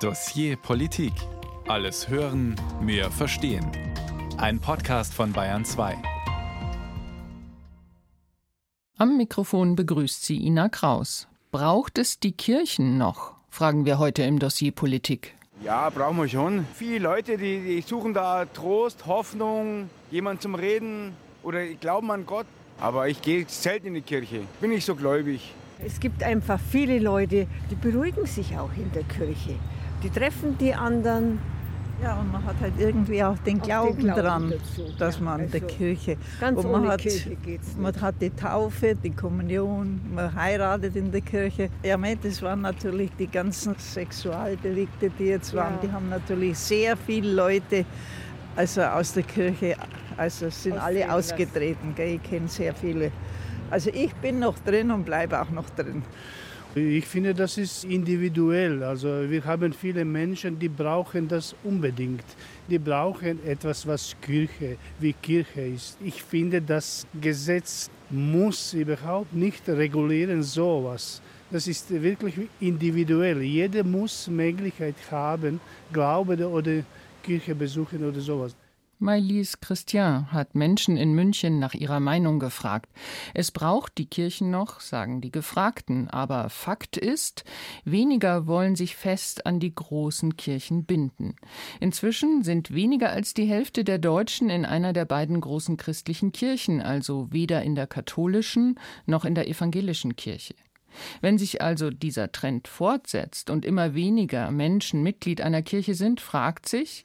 Dossier Politik. Alles hören, mehr verstehen. Ein Podcast von Bayern 2. Am Mikrofon begrüßt sie Ina Kraus. Braucht es die Kirchen noch? Fragen wir heute im Dossier Politik. Ja, brauchen wir schon. Viele Leute, die, die suchen da Trost, Hoffnung, jemand zum Reden oder glauben an Gott. Aber ich gehe selten in die Kirche. Bin nicht so gläubig. Es gibt einfach viele Leute, die beruhigen sich auch in der Kirche. Die treffen die anderen. Ja, und man hat halt irgendwie auch den Glauben, den Glauben dran, dazu. dass man also der Kirche. Ganz und man ohne hat, Kirche geht's nicht. Man hat die Taufe, die Kommunion, man heiratet in der Kirche. Ja, das waren natürlich die ganzen Sexualdelikte, die jetzt waren. Ja. Die haben natürlich sehr viele Leute also aus der Kirche, also sind alle ausgetreten. Gell? Ich kenne sehr viele. Also ich bin noch drin und bleibe auch noch drin. Ich finde, das ist individuell. Also wir haben viele Menschen, die brauchen das unbedingt. Die brauchen etwas, was Kirche, wie Kirche ist. Ich finde, das Gesetz muss überhaupt nicht regulieren sowas. Das ist wirklich individuell. Jeder muss Möglichkeit haben, Glaube oder Kirche besuchen oder sowas. Maïlise Christian hat Menschen in München nach ihrer Meinung gefragt. Es braucht die Kirchen noch, sagen die Gefragten, aber Fakt ist, weniger wollen sich fest an die großen Kirchen binden. Inzwischen sind weniger als die Hälfte der Deutschen in einer der beiden großen christlichen Kirchen, also weder in der katholischen noch in der evangelischen Kirche. Wenn sich also dieser Trend fortsetzt und immer weniger Menschen Mitglied einer Kirche sind, fragt sich,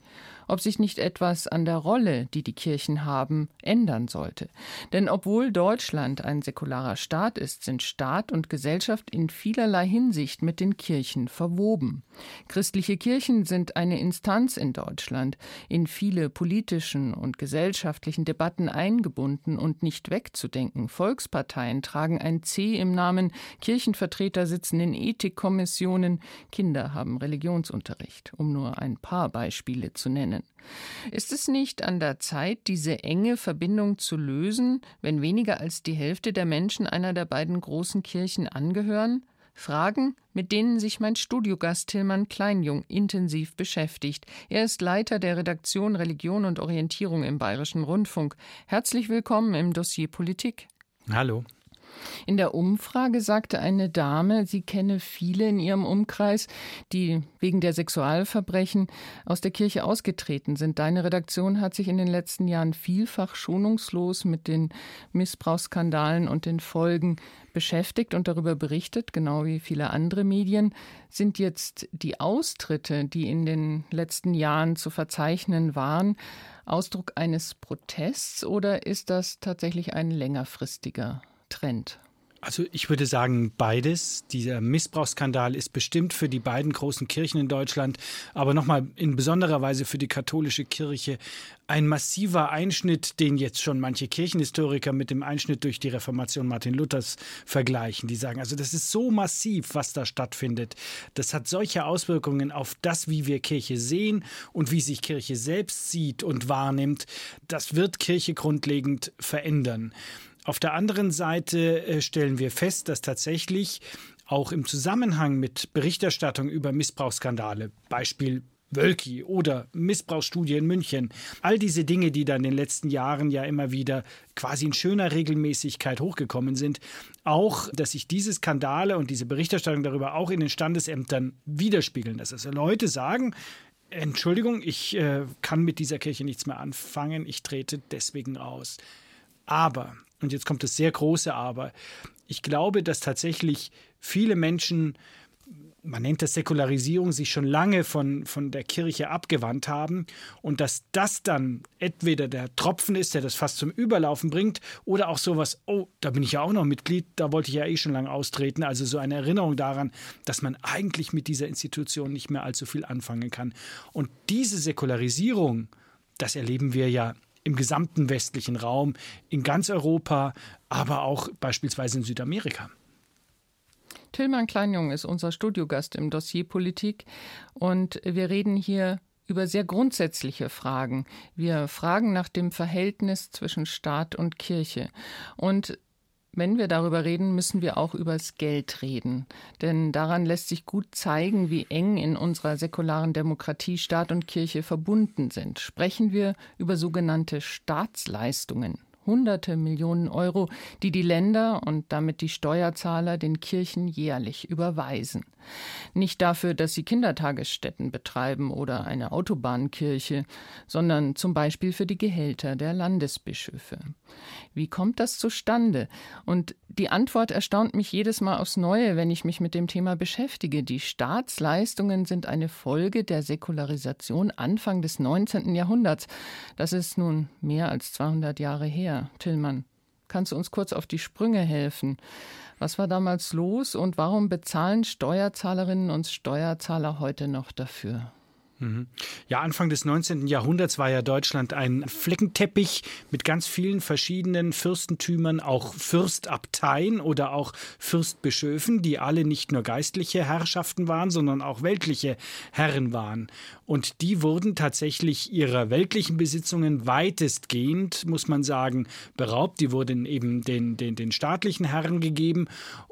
ob sich nicht etwas an der Rolle, die die Kirchen haben, ändern sollte. Denn obwohl Deutschland ein säkularer Staat ist, sind Staat und Gesellschaft in vielerlei Hinsicht mit den Kirchen verwoben. Christliche Kirchen sind eine Instanz in Deutschland, in viele politischen und gesellschaftlichen Debatten eingebunden und nicht wegzudenken. Volksparteien tragen ein C im Namen, Kirchenvertreter sitzen in Ethikkommissionen, Kinder haben Religionsunterricht, um nur ein paar Beispiele zu nennen. Ist es nicht an der Zeit, diese enge Verbindung zu lösen, wenn weniger als die Hälfte der Menschen einer der beiden großen Kirchen angehören? Fragen, mit denen sich mein Studiogast Tillmann Kleinjung intensiv beschäftigt. Er ist Leiter der Redaktion Religion und Orientierung im Bayerischen Rundfunk. Herzlich willkommen im Dossier Politik. Hallo. In der Umfrage sagte eine Dame, sie kenne viele in ihrem Umkreis, die wegen der Sexualverbrechen aus der Kirche ausgetreten sind. Deine Redaktion hat sich in den letzten Jahren vielfach schonungslos mit den Missbrauchsskandalen und den Folgen beschäftigt und darüber berichtet, genau wie viele andere Medien. Sind jetzt die Austritte, die in den letzten Jahren zu verzeichnen waren, Ausdruck eines Protests oder ist das tatsächlich ein längerfristiger Trend? Also ich würde sagen beides. Dieser Missbrauchsskandal ist bestimmt für die beiden großen Kirchen in Deutschland, aber nochmal in besonderer Weise für die katholische Kirche ein massiver Einschnitt, den jetzt schon manche Kirchenhistoriker mit dem Einschnitt durch die Reformation Martin Luthers vergleichen. Die sagen, also das ist so massiv, was da stattfindet. Das hat solche Auswirkungen auf das, wie wir Kirche sehen und wie sich Kirche selbst sieht und wahrnimmt. Das wird Kirche grundlegend verändern. Auf der anderen Seite äh, stellen wir fest, dass tatsächlich auch im Zusammenhang mit Berichterstattung über Missbrauchsskandale, Beispiel Wölki oder Missbrauchsstudie in München. All diese Dinge, die da in den letzten Jahren ja immer wieder quasi in schöner Regelmäßigkeit hochgekommen sind, auch, dass sich diese Skandale und diese Berichterstattung darüber auch in den Standesämtern widerspiegeln. Dass also Leute sagen, Entschuldigung, ich äh, kann mit dieser Kirche nichts mehr anfangen, ich trete deswegen aus. Aber und jetzt kommt das sehr große Aber, ich glaube, dass tatsächlich viele Menschen, man nennt das Säkularisierung, sich schon lange von, von der Kirche abgewandt haben und dass das dann entweder der Tropfen ist, der das fast zum Überlaufen bringt oder auch sowas, oh, da bin ich ja auch noch Mitglied, da wollte ich ja eh schon lange austreten. Also so eine Erinnerung daran, dass man eigentlich mit dieser Institution nicht mehr allzu viel anfangen kann. Und diese Säkularisierung, das erleben wir ja im gesamten westlichen Raum, in ganz Europa, aber auch beispielsweise in Südamerika. Tillmann Kleinjung ist unser Studiogast im Dossier Politik und wir reden hier über sehr grundsätzliche Fragen. Wir fragen nach dem Verhältnis zwischen Staat und Kirche. Und wenn wir darüber reden, müssen wir auch übers Geld reden. Denn daran lässt sich gut zeigen, wie eng in unserer säkularen Demokratie Staat und Kirche verbunden sind. Sprechen wir über sogenannte Staatsleistungen hunderte Millionen Euro, die die Länder und damit die Steuerzahler den Kirchen jährlich überweisen. Nicht dafür, dass sie Kindertagesstätten betreiben oder eine Autobahnkirche, sondern zum Beispiel für die Gehälter der Landesbischöfe. Wie kommt das zustande? Und die Antwort erstaunt mich jedes Mal aufs Neue, wenn ich mich mit dem Thema beschäftige. Die Staatsleistungen sind eine Folge der Säkularisation Anfang des 19. Jahrhunderts. Das ist nun mehr als 200 Jahre her. Tillmann, kannst du uns kurz auf die Sprünge helfen? Was war damals los und warum bezahlen Steuerzahlerinnen und Steuerzahler heute noch dafür? Mhm. Ja, Anfang des 19. Jahrhunderts war ja Deutschland ein Fleckenteppich mit ganz vielen verschiedenen Fürstentümern, auch Fürstabteien oder auch Fürstbischöfen, die alle nicht nur geistliche Herrschaften waren, sondern auch weltliche Herren waren. Und die wurden tatsächlich ihrer weltlichen Besitzungen weitestgehend, muss man sagen, beraubt. Die wurden eben den, den, den staatlichen Herren gegeben.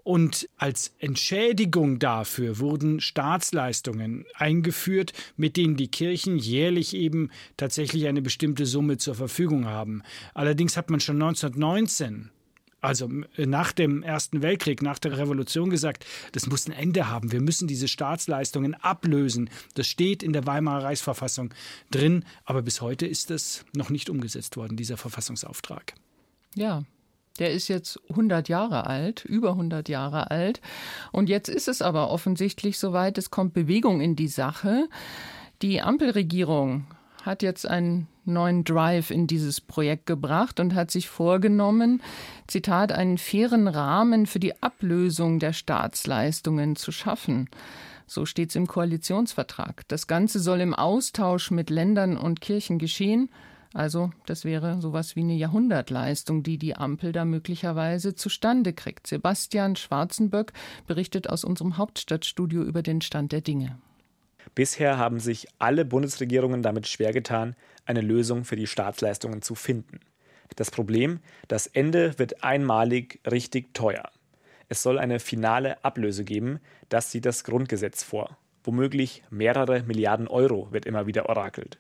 Und als Entschädigung dafür wurden Staatsleistungen eingeführt, mit denen die Kirchen jährlich eben tatsächlich eine bestimmte Summe zur Verfügung haben. Allerdings hat man schon 1919 also nach dem Ersten Weltkrieg, nach der Revolution gesagt, das muss ein Ende haben. Wir müssen diese Staatsleistungen ablösen. Das steht in der Weimarer Reichsverfassung drin, aber bis heute ist das noch nicht umgesetzt worden, dieser Verfassungsauftrag. Ja, der ist jetzt 100 Jahre alt, über 100 Jahre alt. Und jetzt ist es aber offensichtlich soweit, es kommt Bewegung in die Sache. Die Ampelregierung hat jetzt einen neuen Drive in dieses Projekt gebracht und hat sich vorgenommen, Zitat, einen fairen Rahmen für die Ablösung der Staatsleistungen zu schaffen. So steht es im Koalitionsvertrag. Das Ganze soll im Austausch mit Ländern und Kirchen geschehen. Also, das wäre sowas wie eine Jahrhundertleistung, die die Ampel da möglicherweise zustande kriegt. Sebastian Schwarzenböck berichtet aus unserem Hauptstadtstudio über den Stand der Dinge. Bisher haben sich alle Bundesregierungen damit schwer getan, eine Lösung für die Staatsleistungen zu finden. Das Problem, das Ende wird einmalig richtig teuer. Es soll eine finale Ablöse geben, das sieht das Grundgesetz vor. Womöglich mehrere Milliarden Euro wird immer wieder orakelt.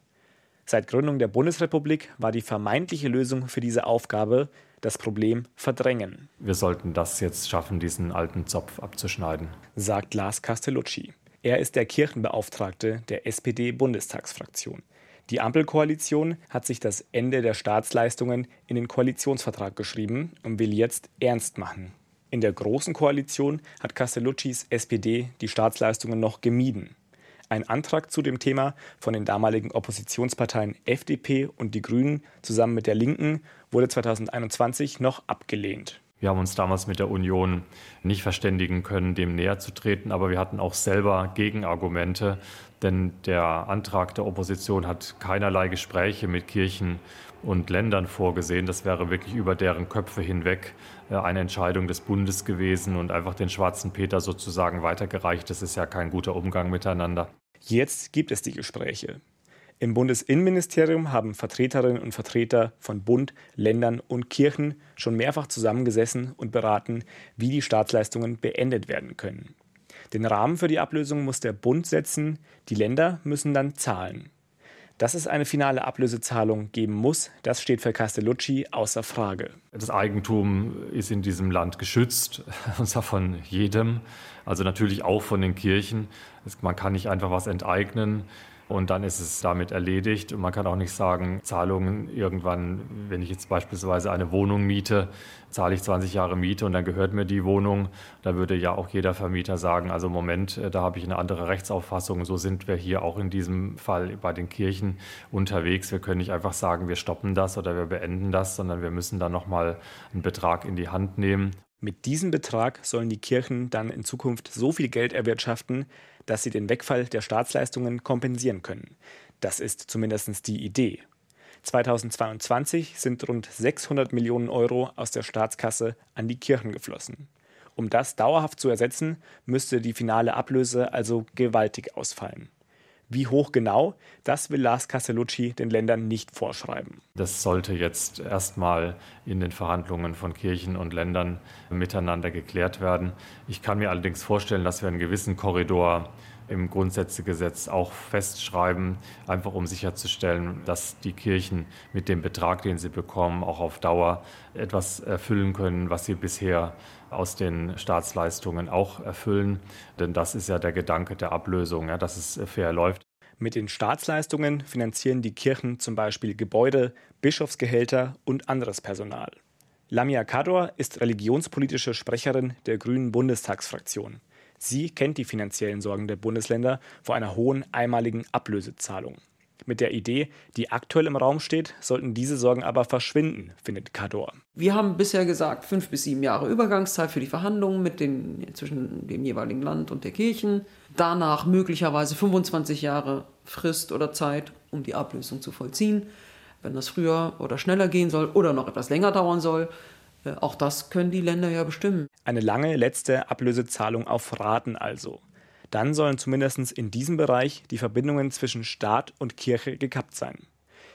Seit Gründung der Bundesrepublik war die vermeintliche Lösung für diese Aufgabe das Problem verdrängen. Wir sollten das jetzt schaffen, diesen alten Zopf abzuschneiden, sagt Lars Castellucci. Er ist der Kirchenbeauftragte der SPD-Bundestagsfraktion. Die Ampelkoalition hat sich das Ende der Staatsleistungen in den Koalitionsvertrag geschrieben und will jetzt ernst machen. In der Großen Koalition hat Castelluccis SPD die Staatsleistungen noch gemieden. Ein Antrag zu dem Thema von den damaligen Oppositionsparteien FDP und die Grünen zusammen mit der Linken wurde 2021 noch abgelehnt. Wir haben uns damals mit der Union nicht verständigen können, dem näher zu treten, aber wir hatten auch selber Gegenargumente, denn der Antrag der Opposition hat keinerlei Gespräche mit Kirchen und Ländern vorgesehen. Das wäre wirklich über deren Köpfe hinweg äh, eine Entscheidung des Bundes gewesen und einfach den schwarzen Peter sozusagen weitergereicht. Das ist ja kein guter Umgang miteinander. Jetzt gibt es die Gespräche. Im Bundesinnenministerium haben Vertreterinnen und Vertreter von Bund, Ländern und Kirchen schon mehrfach zusammengesessen und beraten, wie die Staatsleistungen beendet werden können. Den Rahmen für die Ablösung muss der Bund setzen, die Länder müssen dann zahlen. Dass es eine finale Ablösezahlung geben muss, das steht für Castellucci außer Frage. Das Eigentum ist in diesem Land geschützt, und zwar von jedem, also natürlich auch von den Kirchen. Man kann nicht einfach was enteignen und dann ist es damit erledigt. Und man kann auch nicht sagen, Zahlungen irgendwann, wenn ich jetzt beispielsweise eine Wohnung miete, zahle ich 20 Jahre Miete und dann gehört mir die Wohnung. Da würde ja auch jeder Vermieter sagen, also Moment, äh, da habe ich eine andere Rechtsauffassung. So sind wir hier auch in diesem Fall bei den Kirchen unterwegs. Wir können nicht einfach sagen, wir stoppen das oder wir beenden das, sondern wir müssen dann nochmal einen Betrag in die Hand nehmen. Mit diesem Betrag sollen die Kirchen dann in Zukunft so viel Geld erwirtschaften, dass sie den Wegfall der Staatsleistungen kompensieren können. Das ist zumindest die Idee. 2022 sind rund 600 Millionen Euro aus der Staatskasse an die Kirchen geflossen. Um das dauerhaft zu ersetzen, müsste die finale Ablöse also gewaltig ausfallen. Wie hoch genau, das will Lars Castellucci den Ländern nicht vorschreiben. Das sollte jetzt erstmal in den Verhandlungen von Kirchen und Ländern miteinander geklärt werden. Ich kann mir allerdings vorstellen, dass wir einen gewissen Korridor im Grundsätzegesetz auch festschreiben, einfach um sicherzustellen, dass die Kirchen mit dem Betrag, den sie bekommen, auch auf Dauer etwas erfüllen können, was sie bisher aus den Staatsleistungen auch erfüllen. Denn das ist ja der Gedanke der Ablösung, ja, dass es fair läuft. Mit den Staatsleistungen finanzieren die Kirchen zum Beispiel Gebäude, Bischofsgehälter und anderes Personal. Lamia Kador ist religionspolitische Sprecherin der Grünen Bundestagsfraktion. Sie kennt die finanziellen Sorgen der Bundesländer vor einer hohen einmaligen Ablösezahlung. Mit der Idee, die aktuell im Raum steht, sollten diese Sorgen aber verschwinden, findet Kador. Wir haben bisher gesagt, fünf bis sieben Jahre Übergangszeit für die Verhandlungen mit den, zwischen dem jeweiligen Land und der Kirchen. Danach möglicherweise 25 Jahre Frist oder Zeit, um die Ablösung zu vollziehen. Wenn das früher oder schneller gehen soll oder noch etwas länger dauern soll, äh, auch das können die Länder ja bestimmen. Eine lange letzte Ablösezahlung auf Raten also. Dann sollen zumindest in diesem Bereich die Verbindungen zwischen Staat und Kirche gekappt sein.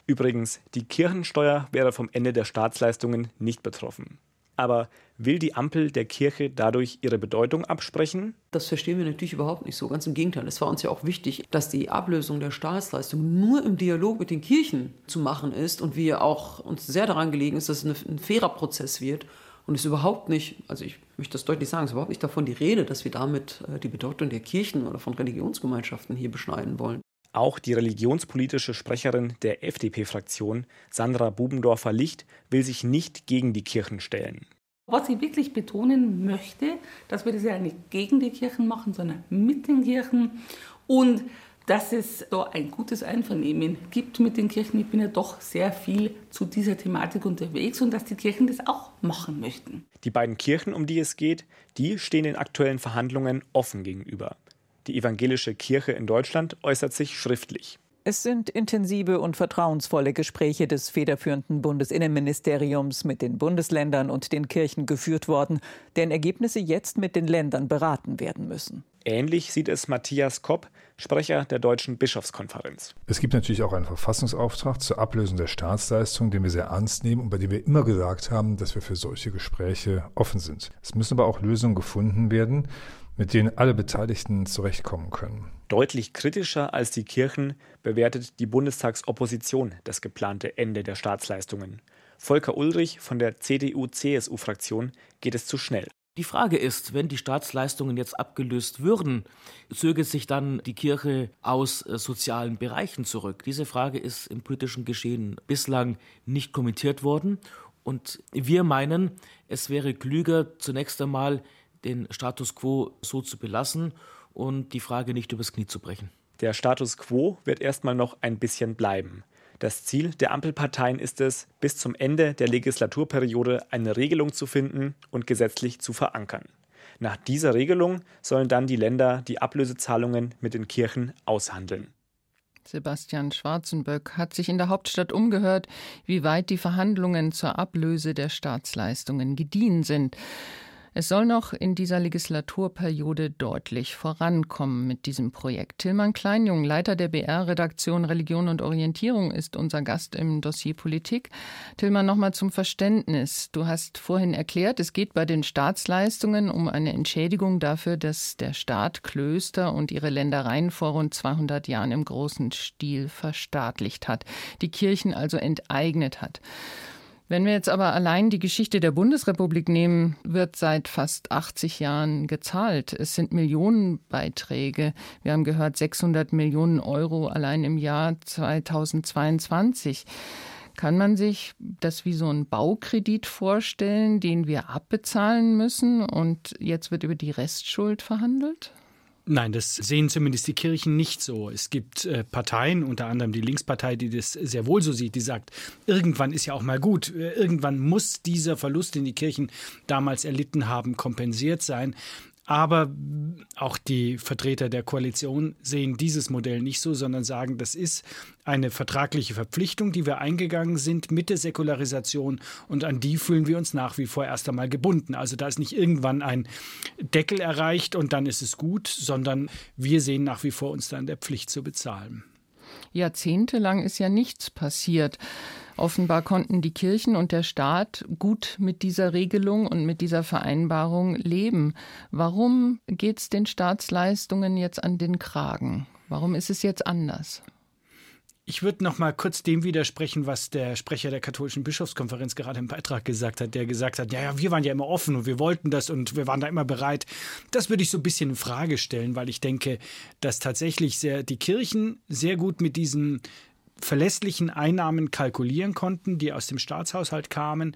Übrigens, die Kirchensteuer wäre vom Ende der Staatsleistungen nicht betroffen. Aber will die Ampel der Kirche dadurch ihre Bedeutung absprechen? Das verstehen wir natürlich überhaupt nicht so. Ganz im Gegenteil. Es war uns ja auch wichtig, dass die Ablösung der Staatsleistung nur im Dialog mit den Kirchen zu machen ist und wir auch uns sehr daran gelegen ist, dass es ein fairer Prozess wird und es ist überhaupt nicht, also ich möchte das deutlich sagen, es ist überhaupt nicht davon die Rede, dass wir damit äh, die Bedeutung der Kirchen oder von Religionsgemeinschaften hier beschneiden wollen. Auch die religionspolitische Sprecherin der FDP-Fraktion, Sandra Bubendorfer-Licht, will sich nicht gegen die Kirchen stellen. Was ich wirklich betonen möchte, dass wir das ja nicht gegen die Kirchen machen, sondern mit den Kirchen und dass es da ein gutes Einvernehmen gibt mit den Kirchen. Ich bin ja doch sehr viel zu dieser Thematik unterwegs und dass die Kirchen das auch machen möchten. Die beiden Kirchen, um die es geht, die stehen den aktuellen Verhandlungen offen gegenüber. Die evangelische Kirche in Deutschland äußert sich schriftlich. Es sind intensive und vertrauensvolle Gespräche des federführenden Bundesinnenministeriums mit den Bundesländern und den Kirchen geführt worden, deren Ergebnisse jetzt mit den Ländern beraten werden müssen. Ähnlich sieht es Matthias Kopp, Sprecher der Deutschen Bischofskonferenz. Es gibt natürlich auch einen Verfassungsauftrag zur Ablösung der Staatsleistung, den wir sehr ernst nehmen und bei dem wir immer gesagt haben, dass wir für solche Gespräche offen sind. Es müssen aber auch Lösungen gefunden werden, mit denen alle Beteiligten zurechtkommen können. Deutlich kritischer als die Kirchen bewertet die Bundestagsopposition das geplante Ende der Staatsleistungen. Volker Ulrich von der CDU-CSU-Fraktion geht es zu schnell. Die Frage ist, wenn die Staatsleistungen jetzt abgelöst würden, zöge sich dann die Kirche aus äh, sozialen Bereichen zurück? Diese Frage ist im politischen Geschehen bislang nicht kommentiert worden. Und wir meinen, es wäre klüger, zunächst einmal den Status quo so zu belassen und die Frage nicht übers Knie zu brechen. Der Status quo wird erstmal noch ein bisschen bleiben. Das Ziel der Ampelparteien ist es, bis zum Ende der Legislaturperiode eine Regelung zu finden und gesetzlich zu verankern. Nach dieser Regelung sollen dann die Länder die Ablösezahlungen mit den Kirchen aushandeln. Sebastian Schwarzenböck hat sich in der Hauptstadt umgehört, wie weit die Verhandlungen zur Ablöse der Staatsleistungen gediehen sind. Es soll noch in dieser Legislaturperiode deutlich vorankommen mit diesem Projekt. Tillmann Kleinjung, Leiter der BR-Redaktion Religion und Orientierung, ist unser Gast im Dossier Politik. Tillmann, nochmal zum Verständnis. Du hast vorhin erklärt, es geht bei den Staatsleistungen um eine Entschädigung dafür, dass der Staat Klöster und ihre Ländereien vor rund 200 Jahren im großen Stil verstaatlicht hat, die Kirchen also enteignet hat. Wenn wir jetzt aber allein die Geschichte der Bundesrepublik nehmen, wird seit fast 80 Jahren gezahlt. Es sind Millionenbeiträge. Wir haben gehört 600 Millionen Euro allein im Jahr 2022. Kann man sich das wie so ein Baukredit vorstellen, den wir abbezahlen müssen und jetzt wird über die Restschuld verhandelt? Nein, das sehen zumindest die Kirchen nicht so. Es gibt äh, Parteien, unter anderem die Linkspartei, die das sehr wohl so sieht, die sagt, irgendwann ist ja auch mal gut, äh, irgendwann muss dieser Verlust, den die Kirchen damals erlitten haben, kompensiert sein. Aber auch die Vertreter der Koalition sehen dieses Modell nicht so, sondern sagen, das ist eine vertragliche Verpflichtung, die wir eingegangen sind mit der Säkularisation und an die fühlen wir uns nach wie vor erst einmal gebunden. Also da ist nicht irgendwann ein Deckel erreicht und dann ist es gut, sondern wir sehen nach wie vor uns dann der Pflicht zu bezahlen. Jahrzehntelang ist ja nichts passiert. Offenbar konnten die Kirchen und der Staat gut mit dieser Regelung und mit dieser Vereinbarung leben. Warum geht es den Staatsleistungen jetzt an den Kragen? Warum ist es jetzt anders? Ich würde noch mal kurz dem widersprechen, was der Sprecher der katholischen Bischofskonferenz gerade im Beitrag gesagt hat, der gesagt hat, ja, ja, wir waren ja immer offen und wir wollten das und wir waren da immer bereit. Das würde ich so ein bisschen in Frage stellen, weil ich denke, dass tatsächlich sehr, die Kirchen sehr gut mit diesen verlässlichen Einnahmen kalkulieren konnten, die aus dem Staatshaushalt kamen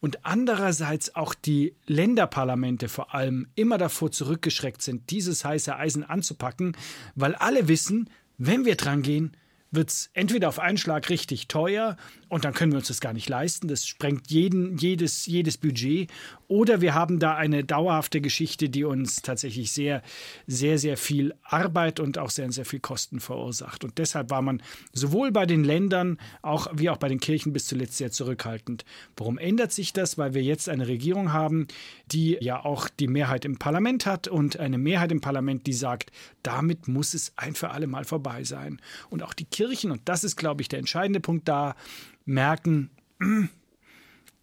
und andererseits auch die Länderparlamente vor allem immer davor zurückgeschreckt sind, dieses heiße Eisen anzupacken, weil alle wissen, wenn wir dran gehen, wird es entweder auf einen Schlag richtig teuer und dann können wir uns das gar nicht leisten. Das sprengt jeden, jedes, jedes Budget. Oder wir haben da eine dauerhafte Geschichte, die uns tatsächlich sehr, sehr, sehr viel Arbeit und auch sehr, sehr viel Kosten verursacht. Und deshalb war man sowohl bei den Ländern auch, wie auch bei den Kirchen bis zuletzt sehr zurückhaltend. Warum ändert sich das? Weil wir jetzt eine Regierung haben, die ja auch die Mehrheit im Parlament hat und eine Mehrheit im Parlament, die sagt, damit muss es ein für alle Mal vorbei sein. Und auch die Kirchen, und das ist, glaube ich, der entscheidende Punkt da, merken,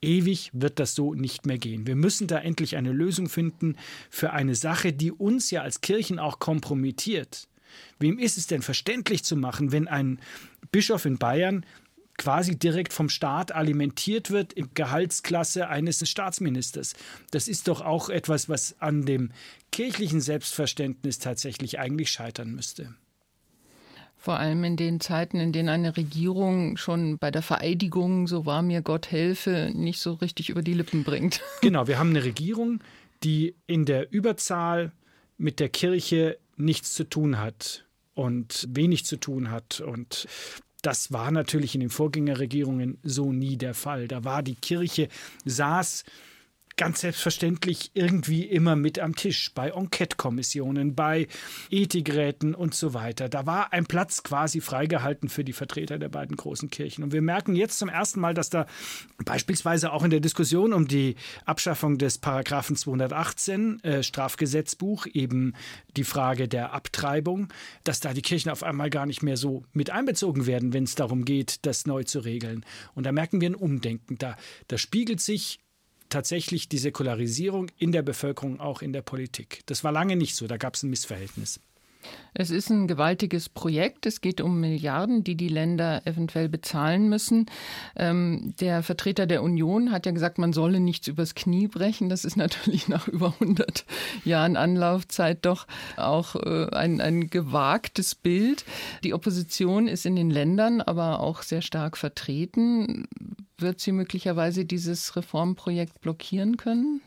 ewig wird das so nicht mehr gehen. Wir müssen da endlich eine Lösung finden für eine Sache, die uns ja als Kirchen auch kompromittiert. Wem ist es denn verständlich zu machen, wenn ein Bischof in Bayern quasi direkt vom Staat alimentiert wird in Gehaltsklasse eines Staatsministers. Das ist doch auch etwas, was an dem kirchlichen Selbstverständnis tatsächlich eigentlich scheitern müsste. Vor allem in den Zeiten, in denen eine Regierung schon bei der Vereidigung, so war mir Gott helfe, nicht so richtig über die Lippen bringt. Genau, wir haben eine Regierung, die in der Überzahl mit der Kirche nichts zu tun hat und wenig zu tun hat. Und das war natürlich in den Vorgängerregierungen so nie der Fall. Da war die Kirche, saß ganz selbstverständlich irgendwie immer mit am Tisch bei Enquete-Kommissionen, bei Ethikräten und so weiter. Da war ein Platz quasi freigehalten für die Vertreter der beiden großen Kirchen. Und wir merken jetzt zum ersten Mal, dass da beispielsweise auch in der Diskussion um die Abschaffung des Paragraphen 218 äh, Strafgesetzbuch eben die Frage der Abtreibung, dass da die Kirchen auf einmal gar nicht mehr so mit einbezogen werden, wenn es darum geht, das neu zu regeln. Und da merken wir ein Umdenken. Da, da spiegelt sich tatsächlich die Säkularisierung in der Bevölkerung, auch in der Politik. Das war lange nicht so, da gab es ein Missverhältnis. Es ist ein gewaltiges Projekt. Es geht um Milliarden, die die Länder eventuell bezahlen müssen. Ähm, der Vertreter der Union hat ja gesagt, man solle nichts übers Knie brechen. Das ist natürlich nach über 100 Jahren Anlaufzeit doch auch äh, ein, ein gewagtes Bild. Die Opposition ist in den Ländern aber auch sehr stark vertreten. Wird sie möglicherweise dieses Reformprojekt blockieren können?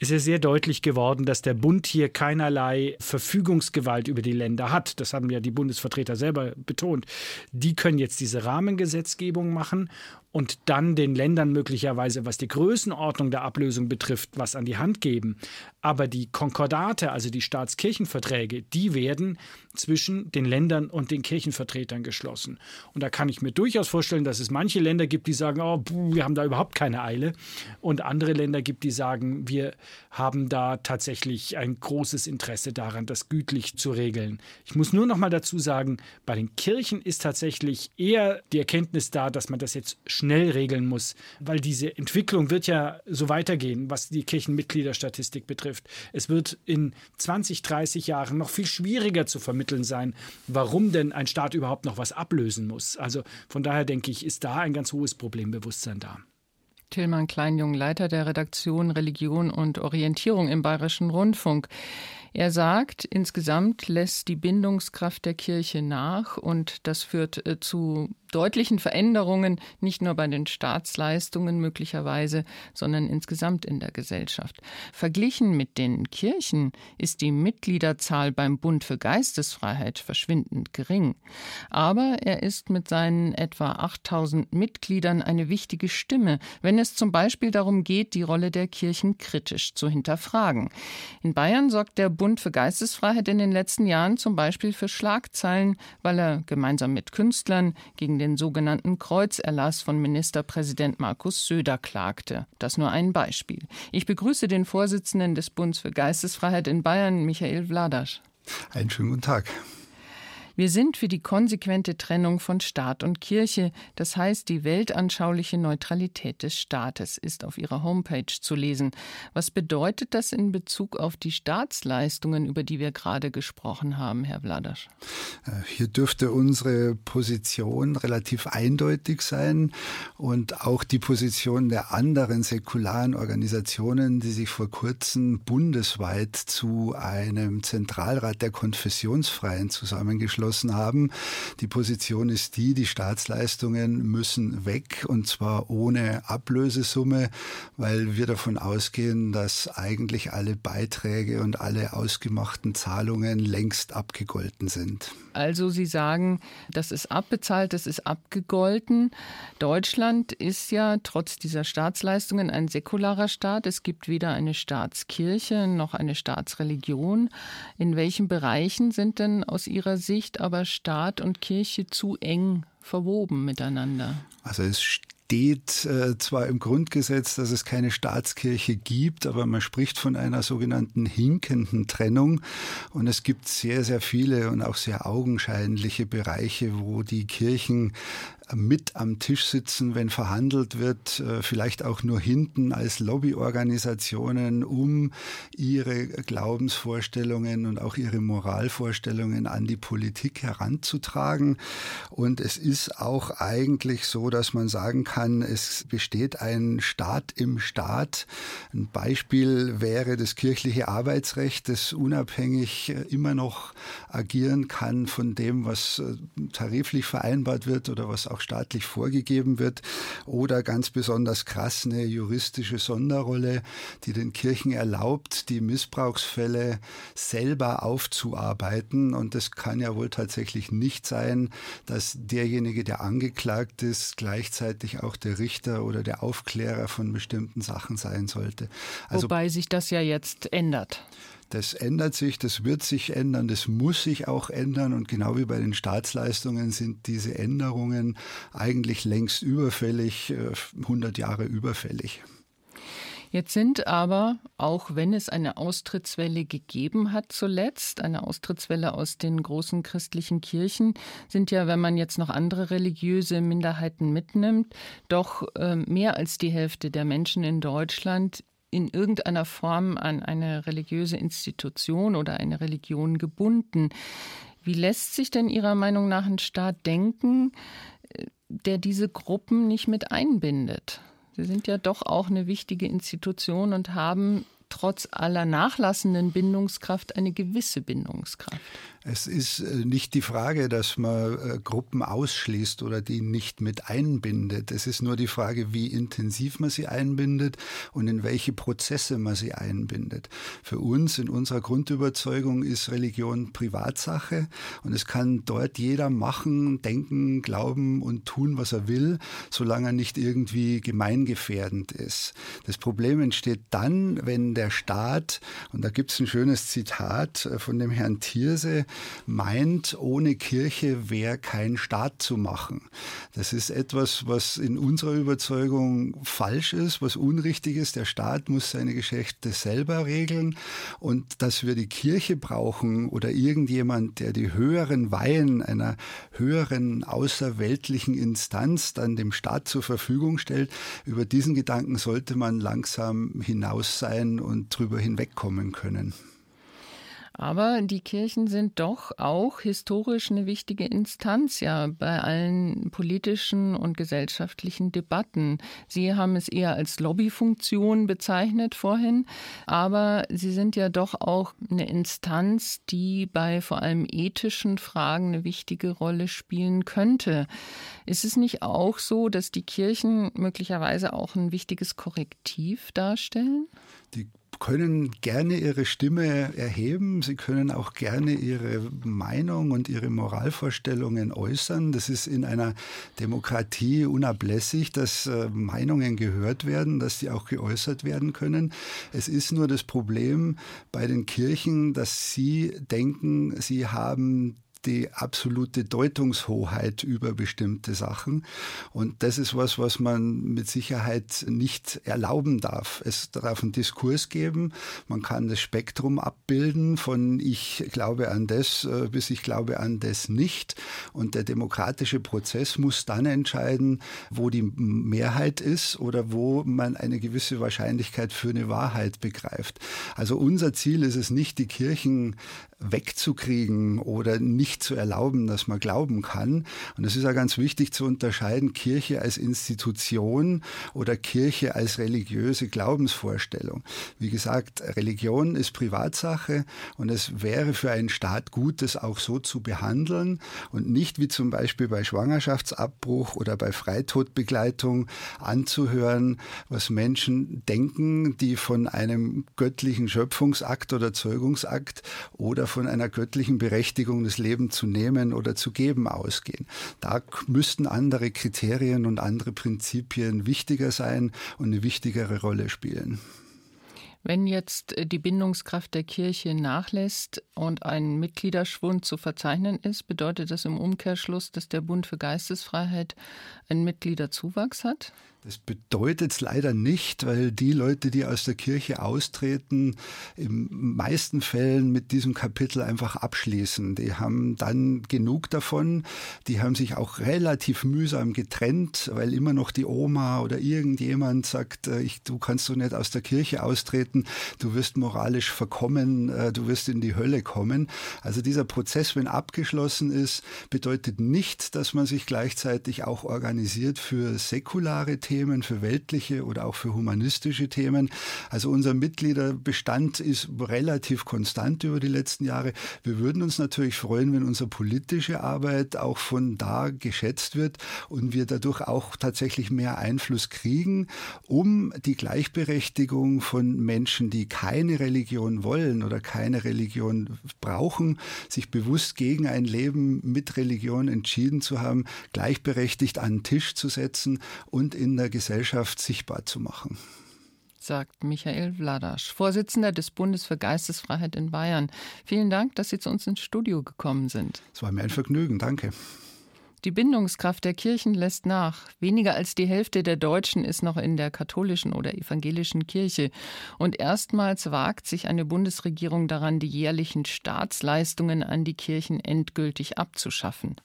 Es ist sehr deutlich geworden, dass der Bund hier keinerlei Verfügungsgewalt über die Länder hat. Das haben ja die Bundesvertreter selber betont. Die können jetzt diese Rahmengesetzgebung machen und dann den Ländern möglicherweise, was die Größenordnung der Ablösung betrifft, was an die Hand geben. Aber die Konkordate, also die Staatskirchenverträge, die werden zwischen den Ländern und den Kirchenvertretern geschlossen. Und da kann ich mir durchaus vorstellen, dass es manche Länder gibt, die sagen, oh, wir haben da überhaupt keine Eile. Und andere Länder gibt, die sagen, wir haben da tatsächlich ein großes Interesse daran, das gütlich zu regeln. Ich muss nur noch mal dazu sagen, bei den Kirchen ist tatsächlich eher die Erkenntnis da, dass man das jetzt schnell regeln muss, weil diese Entwicklung wird ja so weitergehen, was die Kirchenmitgliederstatistik betrifft. Es wird in 20, 30 Jahren noch viel schwieriger zu vermitteln sein, warum denn ein Staat überhaupt noch was ablösen muss. Also von daher denke ich, ist da ein ganz hohes Problembewusstsein da. Tillmann Kleinjung, Leiter der Redaktion Religion und Orientierung im Bayerischen Rundfunk. Er sagt, insgesamt lässt die Bindungskraft der Kirche nach und das führt äh, zu deutlichen Veränderungen, nicht nur bei den Staatsleistungen möglicherweise, sondern insgesamt in der Gesellschaft. Verglichen mit den Kirchen ist die Mitgliederzahl beim Bund für Geistesfreiheit verschwindend gering. Aber er ist mit seinen etwa 8000 Mitgliedern eine wichtige Stimme, wenn es zum Beispiel darum geht, die Rolle der Kirchen kritisch zu hinterfragen. In Bayern sorgt der Bund für Geistesfreiheit in den letzten Jahren zum Beispiel für Schlagzeilen, weil er gemeinsam mit Künstlern gegen den sogenannten Kreuzerlass von Ministerpräsident Markus Söder klagte. Das nur ein Beispiel. Ich begrüße den Vorsitzenden des Bundes für Geistesfreiheit in Bayern, Michael Vladasch. Einen schönen guten Tag. Wir sind für die konsequente Trennung von Staat und Kirche, das heißt die weltanschauliche Neutralität des Staates, ist auf Ihrer Homepage zu lesen. Was bedeutet das in Bezug auf die Staatsleistungen, über die wir gerade gesprochen haben, Herr Vladasch? Äh, hier dürfte unsere Position relativ eindeutig sein und auch die Position der anderen säkularen Organisationen, die sich vor kurzem bundesweit zu einem Zentralrat der Konfessionsfreien zusammengeschlossen beschlossen haben. Die Position ist die, die Staatsleistungen müssen weg und zwar ohne Ablösesumme, weil wir davon ausgehen, dass eigentlich alle Beiträge und alle ausgemachten Zahlungen längst abgegolten sind. Also Sie sagen, das ist abbezahlt, das ist abgegolten. Deutschland ist ja trotz dieser Staatsleistungen ein säkularer Staat. Es gibt weder eine Staatskirche noch eine Staatsreligion. In welchen Bereichen sind denn aus Ihrer Sicht aber Staat und Kirche zu eng verwoben miteinander? Also es steht äh, zwar im Grundgesetz, dass es keine Staatskirche gibt, aber man spricht von einer sogenannten hinkenden Trennung. Und es gibt sehr, sehr viele und auch sehr augenscheinliche Bereiche, wo die Kirchen mit am Tisch sitzen, wenn verhandelt wird, äh, vielleicht auch nur hinten als Lobbyorganisationen, um ihre Glaubensvorstellungen und auch ihre Moralvorstellungen an die Politik heranzutragen. Und es ist auch eigentlich so, dass man sagen kann, es besteht ein Staat im Staat. Ein Beispiel wäre das kirchliche Arbeitsrecht, das unabhängig äh, immer noch agieren kann von dem, was äh, tariflich vereinbart wird oder was auch auch staatlich vorgegeben wird oder ganz besonders krass eine juristische Sonderrolle, die den Kirchen erlaubt, die Missbrauchsfälle selber aufzuarbeiten. Und das kann ja wohl tatsächlich nicht sein, dass derjenige, der angeklagt ist, gleichzeitig auch der Richter oder der Aufklärer von bestimmten Sachen sein sollte. Also, Wobei sich das ja jetzt ändert. Das ändert sich, das wird sich ändern, das muss sich auch ändern. Und genau wie bei den Staatsleistungen sind diese Änderungen eigentlich längst überfällig, 100 äh, Jahre überfällig. Jetzt sind aber, auch wenn es eine Austrittswelle gegeben hat zuletzt, eine Austrittswelle aus den großen christlichen Kirchen, sind ja, wenn man jetzt noch andere religiöse Minderheiten mitnimmt, doch äh, mehr als die Hälfte der Menschen in Deutschland in irgendeiner Form an eine religiöse Institution oder eine Religion gebunden. Wie lässt sich denn Ihrer Meinung nach ein Staat denken, äh, der diese Gruppen nicht mit einbindet? Sie sind ja doch auch eine wichtige Institution und haben trotz aller nachlassenden Bindungskraft eine gewisse Bindungskraft. Es ist äh, nicht die Frage, dass man äh, Gruppen ausschließt oder die nicht mit einbindet. Es ist nur die Frage, wie intensiv man sie einbindet und in welche Prozesse man sie einbindet. Für uns in unserer Grundüberzeugung ist Religion Privatsache und es kann dort jeder machen, denken, glauben und tun, was er will, solange er nicht irgendwie gemeingefährdend ist. Das Problem entsteht dann, wenn der Staat, und da gibt es ein schönes Zitat äh, von dem Herrn Thierse, meint, ohne Kirche wäre kein Staat zu machen. Das ist etwas, was in unserer Überzeugung falsch ist, was unrichtig ist. Der Staat muss seine Geschäfte selber regeln und dass wir die Kirche brauchen oder irgendjemand, der die höheren Weihen einer höheren außerweltlichen Instanz dann dem Staat zur Verfügung stellt, über diesen Gedanken sollte man langsam hinaus sein und drüber hinwegkommen können. Aber die Kirchen sind doch auch historisch eine wichtige Instanz, ja, bei allen politischen und gesellschaftlichen Debatten. Sie haben es eher als Lobbyfunktion bezeichnet vorhin, aber sie sind ja doch auch eine Instanz, die bei vor allem ethischen Fragen eine wichtige Rolle spielen könnte. Ist es nicht auch so, dass die Kirchen möglicherweise auch ein wichtiges Korrektiv darstellen? Die können gerne ihre Stimme erheben, sie können auch gerne ihre Meinung und ihre Moralvorstellungen äußern. Das ist in einer Demokratie unablässig, dass äh, Meinungen gehört werden, dass sie auch geäußert werden können. Es ist nur das Problem bei den Kirchen, dass sie denken, sie haben die absolute Deutungshoheit über bestimmte Sachen. Und das ist was, was man mit Sicherheit nicht erlauben darf. Es darf einen Diskurs geben. Man kann das Spektrum abbilden von ich glaube an das äh, bis ich glaube an das nicht. Und der demokratische Prozess muss dann entscheiden, wo die Mehrheit ist oder wo man eine gewisse Wahrscheinlichkeit für eine Wahrheit begreift. Also unser Ziel ist es nicht, die Kirchen wegzukriegen oder nicht zu erlauben, dass man glauben kann. Und es ist ja ganz wichtig zu unterscheiden, Kirche als Institution oder Kirche als religiöse Glaubensvorstellung. Wie gesagt, Religion ist Privatsache und es wäre für einen Staat gut, das auch so zu behandeln und nicht wie zum Beispiel bei Schwangerschaftsabbruch oder bei Freitodbegleitung anzuhören, was Menschen denken, die von einem göttlichen Schöpfungsakt oder Zeugungsakt oder von einer göttlichen Berechtigung, das Leben zu nehmen oder zu geben ausgehen. Da müssten andere Kriterien und andere Prinzipien wichtiger sein und eine wichtigere Rolle spielen. Wenn jetzt äh, die Bindungskraft der Kirche nachlässt und ein Mitgliederschwund zu verzeichnen ist, bedeutet das im Umkehrschluss, dass der Bund für Geistesfreiheit einen Mitgliederzuwachs hat? Das bedeutet es leider nicht, weil die Leute, die aus der Kirche austreten, in meisten Fällen mit diesem Kapitel einfach abschließen. Die haben dann genug davon. Die haben sich auch relativ mühsam getrennt, weil immer noch die Oma oder irgendjemand sagt, äh, ich, du kannst doch nicht aus der Kirche austreten, du wirst moralisch verkommen, äh, du wirst in die Hölle kommen. Also dieser Prozess, wenn abgeschlossen ist, bedeutet nicht, dass man sich gleichzeitig auch organisiert für säkulare Themen, für weltliche oder auch für humanistische Themen. Also unser Mitgliederbestand ist relativ konstant über die letzten Jahre. Wir würden uns natürlich freuen, wenn unsere politische Arbeit auch von da geschätzt wird und wir dadurch auch tatsächlich mehr Einfluss kriegen, um die Gleichberechtigung von Menschen, die keine Religion wollen oder keine Religion brauchen, sich bewusst gegen ein Leben mit Religion entschieden zu haben, gleichberechtigt an den Tisch zu setzen und in der Gesellschaft sichtbar zu machen sagt Michael Vladasch, Vorsitzender des Bundes für Geistesfreiheit in Bayern. Vielen Dank, dass Sie zu uns ins Studio gekommen sind. Es war mir ein Vergnügen, danke. Die Bindungskraft der Kirchen lässt nach. Weniger als die Hälfte der Deutschen ist noch in der katholischen oder evangelischen Kirche. Und erstmals wagt sich eine Bundesregierung daran, die jährlichen Staatsleistungen an die Kirchen endgültig abzuschaffen.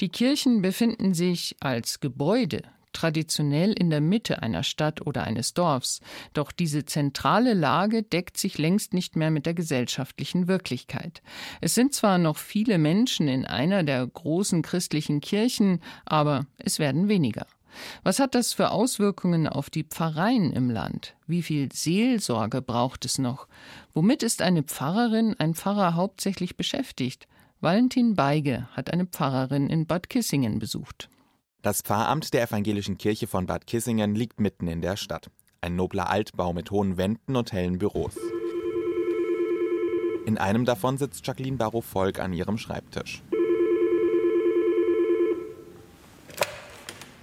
Die Kirchen befinden sich als Gebäude traditionell in der Mitte einer Stadt oder eines Dorfs, doch diese zentrale Lage deckt sich längst nicht mehr mit der gesellschaftlichen Wirklichkeit. Es sind zwar noch viele Menschen in einer der großen christlichen Kirchen, aber es werden weniger. Was hat das für Auswirkungen auf die Pfarreien im Land? Wie viel Seelsorge braucht es noch? Womit ist eine Pfarrerin, ein Pfarrer hauptsächlich beschäftigt? Valentin Beige hat eine Pfarrerin in Bad Kissingen besucht. Das Pfarramt der Evangelischen Kirche von Bad Kissingen liegt mitten in der Stadt. Ein nobler Altbau mit hohen Wänden und hellen Büros. In einem davon sitzt Jacqueline Barrow-Volk an ihrem Schreibtisch.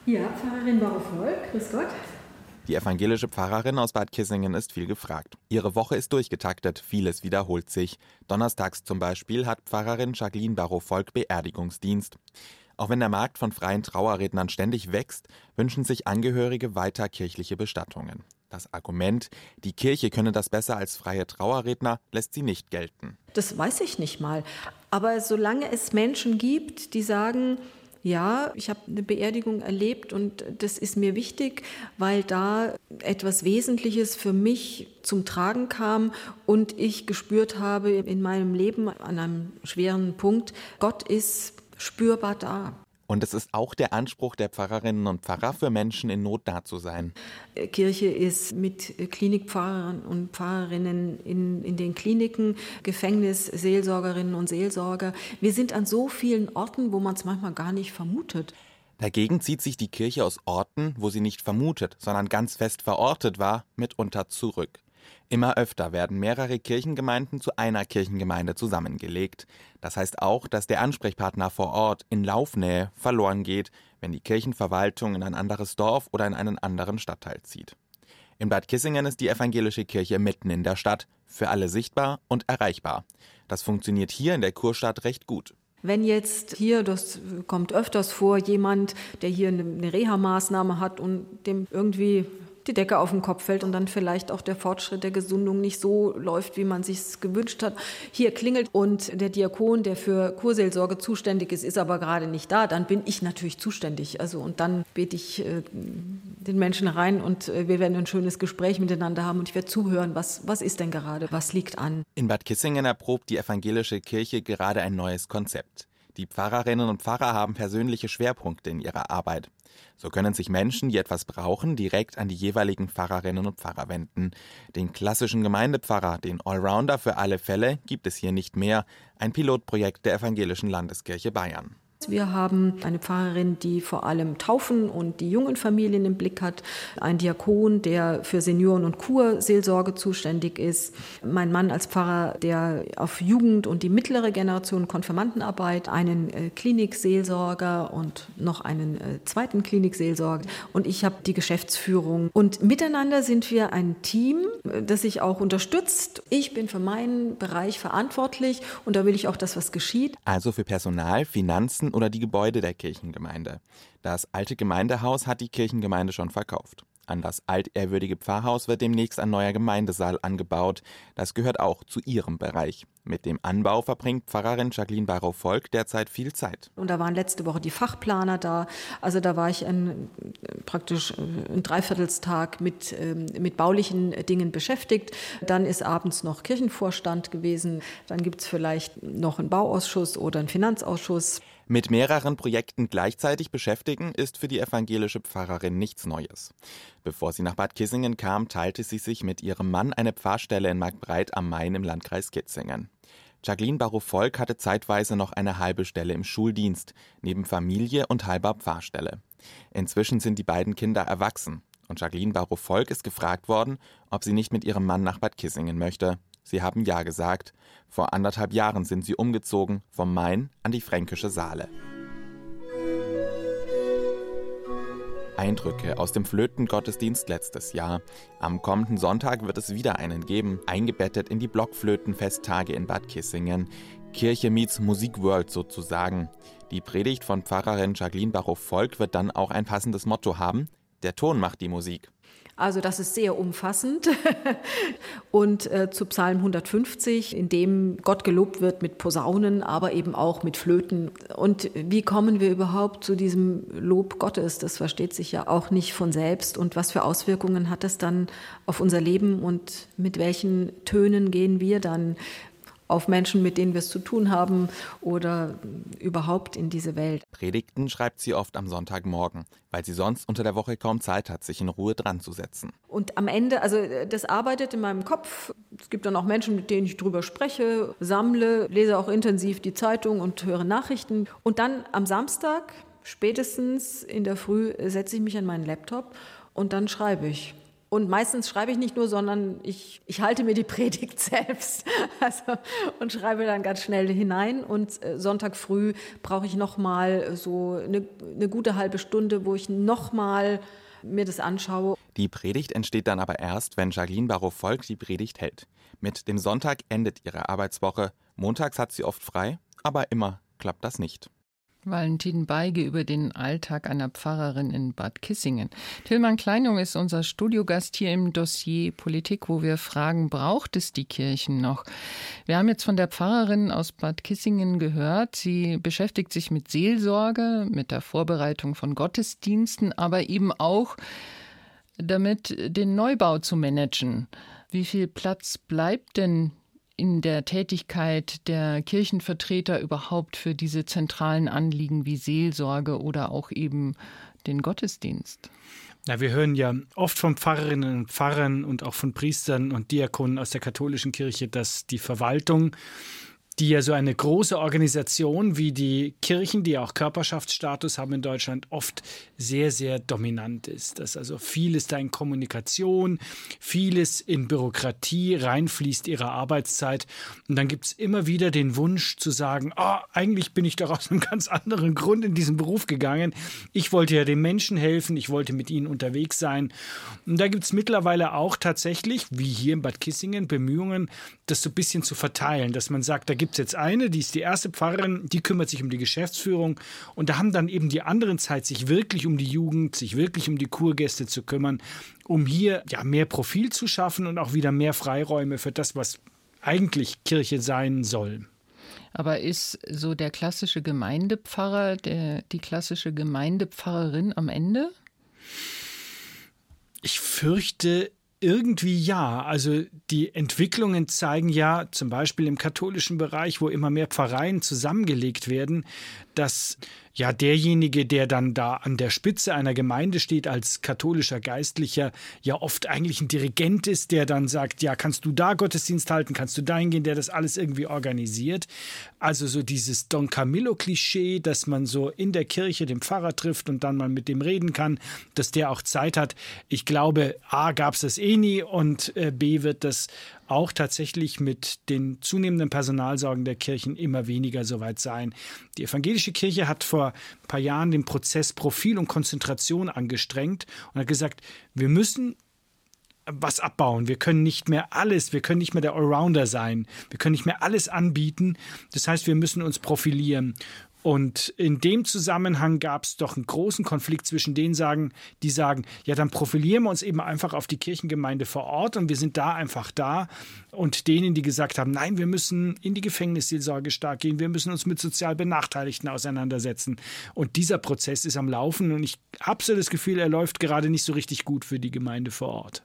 Ja, Pfarrerin Barrow-Volk, grüß Gott. Die evangelische Pfarrerin aus Bad Kissingen ist viel gefragt. Ihre Woche ist durchgetaktet, vieles wiederholt sich. Donnerstags zum Beispiel hat Pfarrerin Jacqueline Barrow-Volk Beerdigungsdienst. Auch wenn der Markt von freien Trauerrednern ständig wächst, wünschen sich Angehörige weiter kirchliche Bestattungen. Das Argument, die Kirche könne das besser als freie Trauerredner, lässt sie nicht gelten. Das weiß ich nicht mal. Aber solange es Menschen gibt, die sagen, Ja, ich habe eine Beerdigung erlebt und das ist mir wichtig, weil da etwas Wesentliches für mich zum Tragen kam und ich gespürt habe in meinem Leben an einem schweren Punkt, Gott ist spürbar da. Und es ist auch der Anspruch der Pfarrerinnen und Pfarrer, für Menschen in Not da zu sein. Kirche ist mit Klinikpfarrern und Pfarrerinnen in, in den Kliniken, Gefängnis, Seelsorgerinnen und Seelsorger. Wir sind an so vielen Orten, wo man es manchmal gar nicht vermutet. Dagegen zieht sich die Kirche aus Orten, wo sie nicht vermutet, sondern ganz fest verortet war, mitunter zurück. Immer öfter werden mehrere Kirchengemeinden zu einer Kirchengemeinde zusammengelegt. Das heißt auch, dass der Ansprechpartner vor Ort in Laufnähe verloren geht, wenn die Kirchenverwaltung in ein anderes Dorf oder in einen anderen Stadtteil zieht. In Bad Kissingen ist die evangelische Kirche mitten in der Stadt, für alle sichtbar und erreichbar. Das funktioniert hier in der Kurstadt recht gut. Wenn jetzt hier, das kommt öfters vor, jemand, der hier eine Reha-Maßnahme hat und dem irgendwie die Decke auf den Kopf fällt und dann vielleicht auch der Fortschritt der Gesundung nicht so läuft, wie man sich gewünscht hat. Hier klingelt und der Diakon, der für Kurseelsorge zuständig ist, ist aber gerade nicht da, dann bin ich natürlich zuständig. Also und dann bete ich äh, den Menschen rein und äh, wir werden ein schönes Gespräch miteinander haben und ich werde zuhören, was, was ist denn gerade, was liegt an. In Bad Kissingen erprobt die evangelische Kirche gerade ein neues Konzept. Die Pfarrerinnen und Pfarrer haben persönliche Schwerpunkte in ihrer Arbeit. So können sich Menschen, die etwas brauchen, direkt an die jeweiligen Pfarrerinnen und Pfarrer wenden. Den klassischen Gemeindepfarrer, den Allrounder für alle Fälle, gibt es hier nicht mehr. Ein Pilotprojekt der Evangelischen Landeskirche Bayern. Wir haben eine Pfarrerin, die vor allem Taufen und die jungen Familien im Blick hat, ein Diakon, der für Senioren- und Kurseelsorge zuständig ist, mein Mann als Pfarrer, der auf Jugend und die mittlere Generation Konfirmandenarbeit, einen äh, Klinikseelsorger und noch einen äh, zweiten Klinikseelsorger und ich habe die Geschäftsführung. Und miteinander sind wir ein Team, äh, das sich auch unterstützt. Ich bin für meinen Bereich verantwortlich und da will ich auch, dass was geschieht. Also für Personal, Finanzen, Kirchen oder die Gebäude der Kirchengemeinde. Das alte Gemeindehaus hat die Kirchengemeinde schon verkauft. An das altehrwürdige Pfarrhaus wird demnächst ein neuer Gemeindesaal angebaut. Das gehört auch zu ihrem Bereich. Mit dem Anbau verbringt Pfarrerin Jacqueline Barrow-Volk derzeit viel Zeit. Und da waren letzte Woche die Fachplaner da. Also da war ich ein, praktisch ein Dreiviertelstag mit, ähm, mit baulichen Dingen beschäftigt. Dann ist abends noch Kirchenvorstand gewesen. Dann gibt es vielleicht noch einen Bauausschuss oder einen Finanzausschuss. Mit mehreren Projekten gleichzeitig beschäftigen ist für die evangelische Pfarrerin nichts Neues. Bevor sie nach Bad Kissingen kam, teilte sie sich mit ihrem Mann eine Pfarrstelle in Markbreit am Main im Landkreis Kitzingen. Jacqueline Barrow-Volk hatte zeitweise noch eine halbe Stelle im Schuldienst, neben Familie und halber Pfarrstelle. Inzwischen sind die beiden Kinder erwachsen und Jacqueline Barrow-Volk ist gefragt worden, ob sie nicht mit ihrem Mann nach Bad Kissingen möchte. Sie haben Ja gesagt. Vor anderthalb Jahren sind sie umgezogen vom Main an die fränkische Saale. Eindrücke aus dem Flötengottesdienst letztes Jahr. Am kommenden Sonntag wird es wieder einen geben, eingebettet in die Blockflötenfesttage in Bad Kissingen. Kirche meets Musikworld sozusagen. Die Predigt von Pfarrerin Jacqueline Barow-Volk wird dann auch ein passendes Motto haben: Der Ton macht die Musik. Also das ist sehr umfassend. Und äh, zu Psalm 150, in dem Gott gelobt wird mit Posaunen, aber eben auch mit Flöten. Und wie kommen wir überhaupt zu diesem Lob Gottes? Das versteht sich ja auch nicht von selbst. Und was für Auswirkungen hat das dann auf unser Leben und mit welchen Tönen gehen wir dann auf Menschen, mit denen wir es zu tun haben oder überhaupt in diese Welt. Predigten schreibt sie oft am Sonntagmorgen, weil sie sonst unter der Woche kaum Zeit hat, sich in Ruhe dran zu setzen. Und am Ende, also das arbeitet in meinem Kopf. Es gibt dann auch Menschen, mit denen ich drüber spreche, sammle, lese auch intensiv die Zeitung und höre Nachrichten. Und dann am Samstag, spätestens in der Früh, setze ich mich an meinen Laptop und dann schreibe ich. Und meistens schreibe ich nicht nur, sondern ich, ich halte mir die Predigt selbst also, und schreibe dann ganz schnell hinein. Und äh, Sonntag früh brauche ich nochmal so eine, eine gute halbe Stunde, wo ich nochmal mir das anschaue. Die Predigt entsteht dann aber erst, wenn Jacqueline Barrow-Volk die Predigt hält. Mit dem Sonntag endet ihre Arbeitswoche. Montags hat sie oft frei, aber immer klappt das nicht. Valentin Beige über den Alltag einer Pfarrerin in Bad Kissingen. Tillmann Kleinung ist unser Studiogast hier im Dossier Politik, wo wir fragen, braucht es die Kirchen noch? Wir haben jetzt von der Pfarrerin aus Bad Kissingen gehört. Sie beschäftigt sich mit Seelsorge, mit der Vorbereitung von Gottesdiensten, aber eben auch damit, den Neubau zu managen. Wie viel Platz bleibt denn in der Tätigkeit der Kirchenvertreter überhaupt für diese zentralen Anliegen wie Seelsorge oder auch eben den Gottesdienst? Na, wir hören ja oft von Pfarrerinnen und Pfarrern und auch von Priestern und Diakonen aus der katholischen Kirche, dass die Verwaltung die ja so eine große Organisation wie die Kirchen, die auch Körperschaftsstatus haben in Deutschland, oft sehr, sehr dominant ist. Dass also vieles da in Kommunikation, vieles in Bürokratie reinfließt ihrer Arbeitszeit. Und dann gibt es immer wieder den Wunsch zu sagen, oh, eigentlich bin ich doch aus einem ganz anderen Grund in diesen Beruf gegangen. Ich wollte ja den Menschen helfen, ich wollte mit ihnen unterwegs sein. Und da gibt es mittlerweile auch tatsächlich, wie hier in Bad Kissingen, Bemühungen, das so ein bisschen zu verteilen, dass man sagt, da gibt es jetzt eine, die ist die erste Pfarrerin, die kümmert sich um die Geschäftsführung und da haben dann eben die anderen Zeit, sich wirklich um die Jugend, sich wirklich um die Kurgäste zu kümmern, um hier ja mehr Profil zu schaffen und auch wieder mehr Freiräume für das, was eigentlich Kirche sein soll. Aber ist so der klassische Gemeindepfarrer, der, die klassische Gemeindepfarrerin am Ende? Ich fürchte, irgendwie ja. Also die Entwicklungen zeigen ja, zum Beispiel im katholischen Bereich, wo immer mehr Pfarreien zusammengelegt werden, dass ja derjenige, der dann da an der Spitze einer Gemeinde steht als katholischer Geistlicher, ja oft eigentlich ein Dirigent ist, der dann sagt, ja, kannst du da Gottesdienst halten, kannst du dahin gehen, der das alles irgendwie organisiert. Also so dieses Don Camillo-Klischee, dass man so in der Kirche den Pfarrer trifft und dann mal mit dem reden kann, dass der auch Zeit hat. Ich glaube, A gab es das eh nie und äh, B wird das auch tatsächlich mit den zunehmenden Personalsorgen der Kirchen immer weniger so weit sein. Die evangelische Kirche hat vor ein paar Jahren den Prozess Profil und Konzentration angestrengt und hat gesagt, wir müssen was abbauen. Wir können nicht mehr alles, wir können nicht mehr der Allrounder sein. Wir können nicht mehr alles anbieten. Das heißt, wir müssen uns profilieren. Und in dem Zusammenhang gab es doch einen großen Konflikt zwischen denen, sagen, die sagen, ja, dann profilieren wir uns eben einfach auf die Kirchengemeinde vor Ort und wir sind da einfach da. Und denen, die gesagt haben, nein, wir müssen in die Gefängnisseelsorge stark gehen, wir müssen uns mit sozial Benachteiligten auseinandersetzen. Und dieser Prozess ist am Laufen und ich habe so das Gefühl, er läuft gerade nicht so richtig gut für die Gemeinde vor Ort.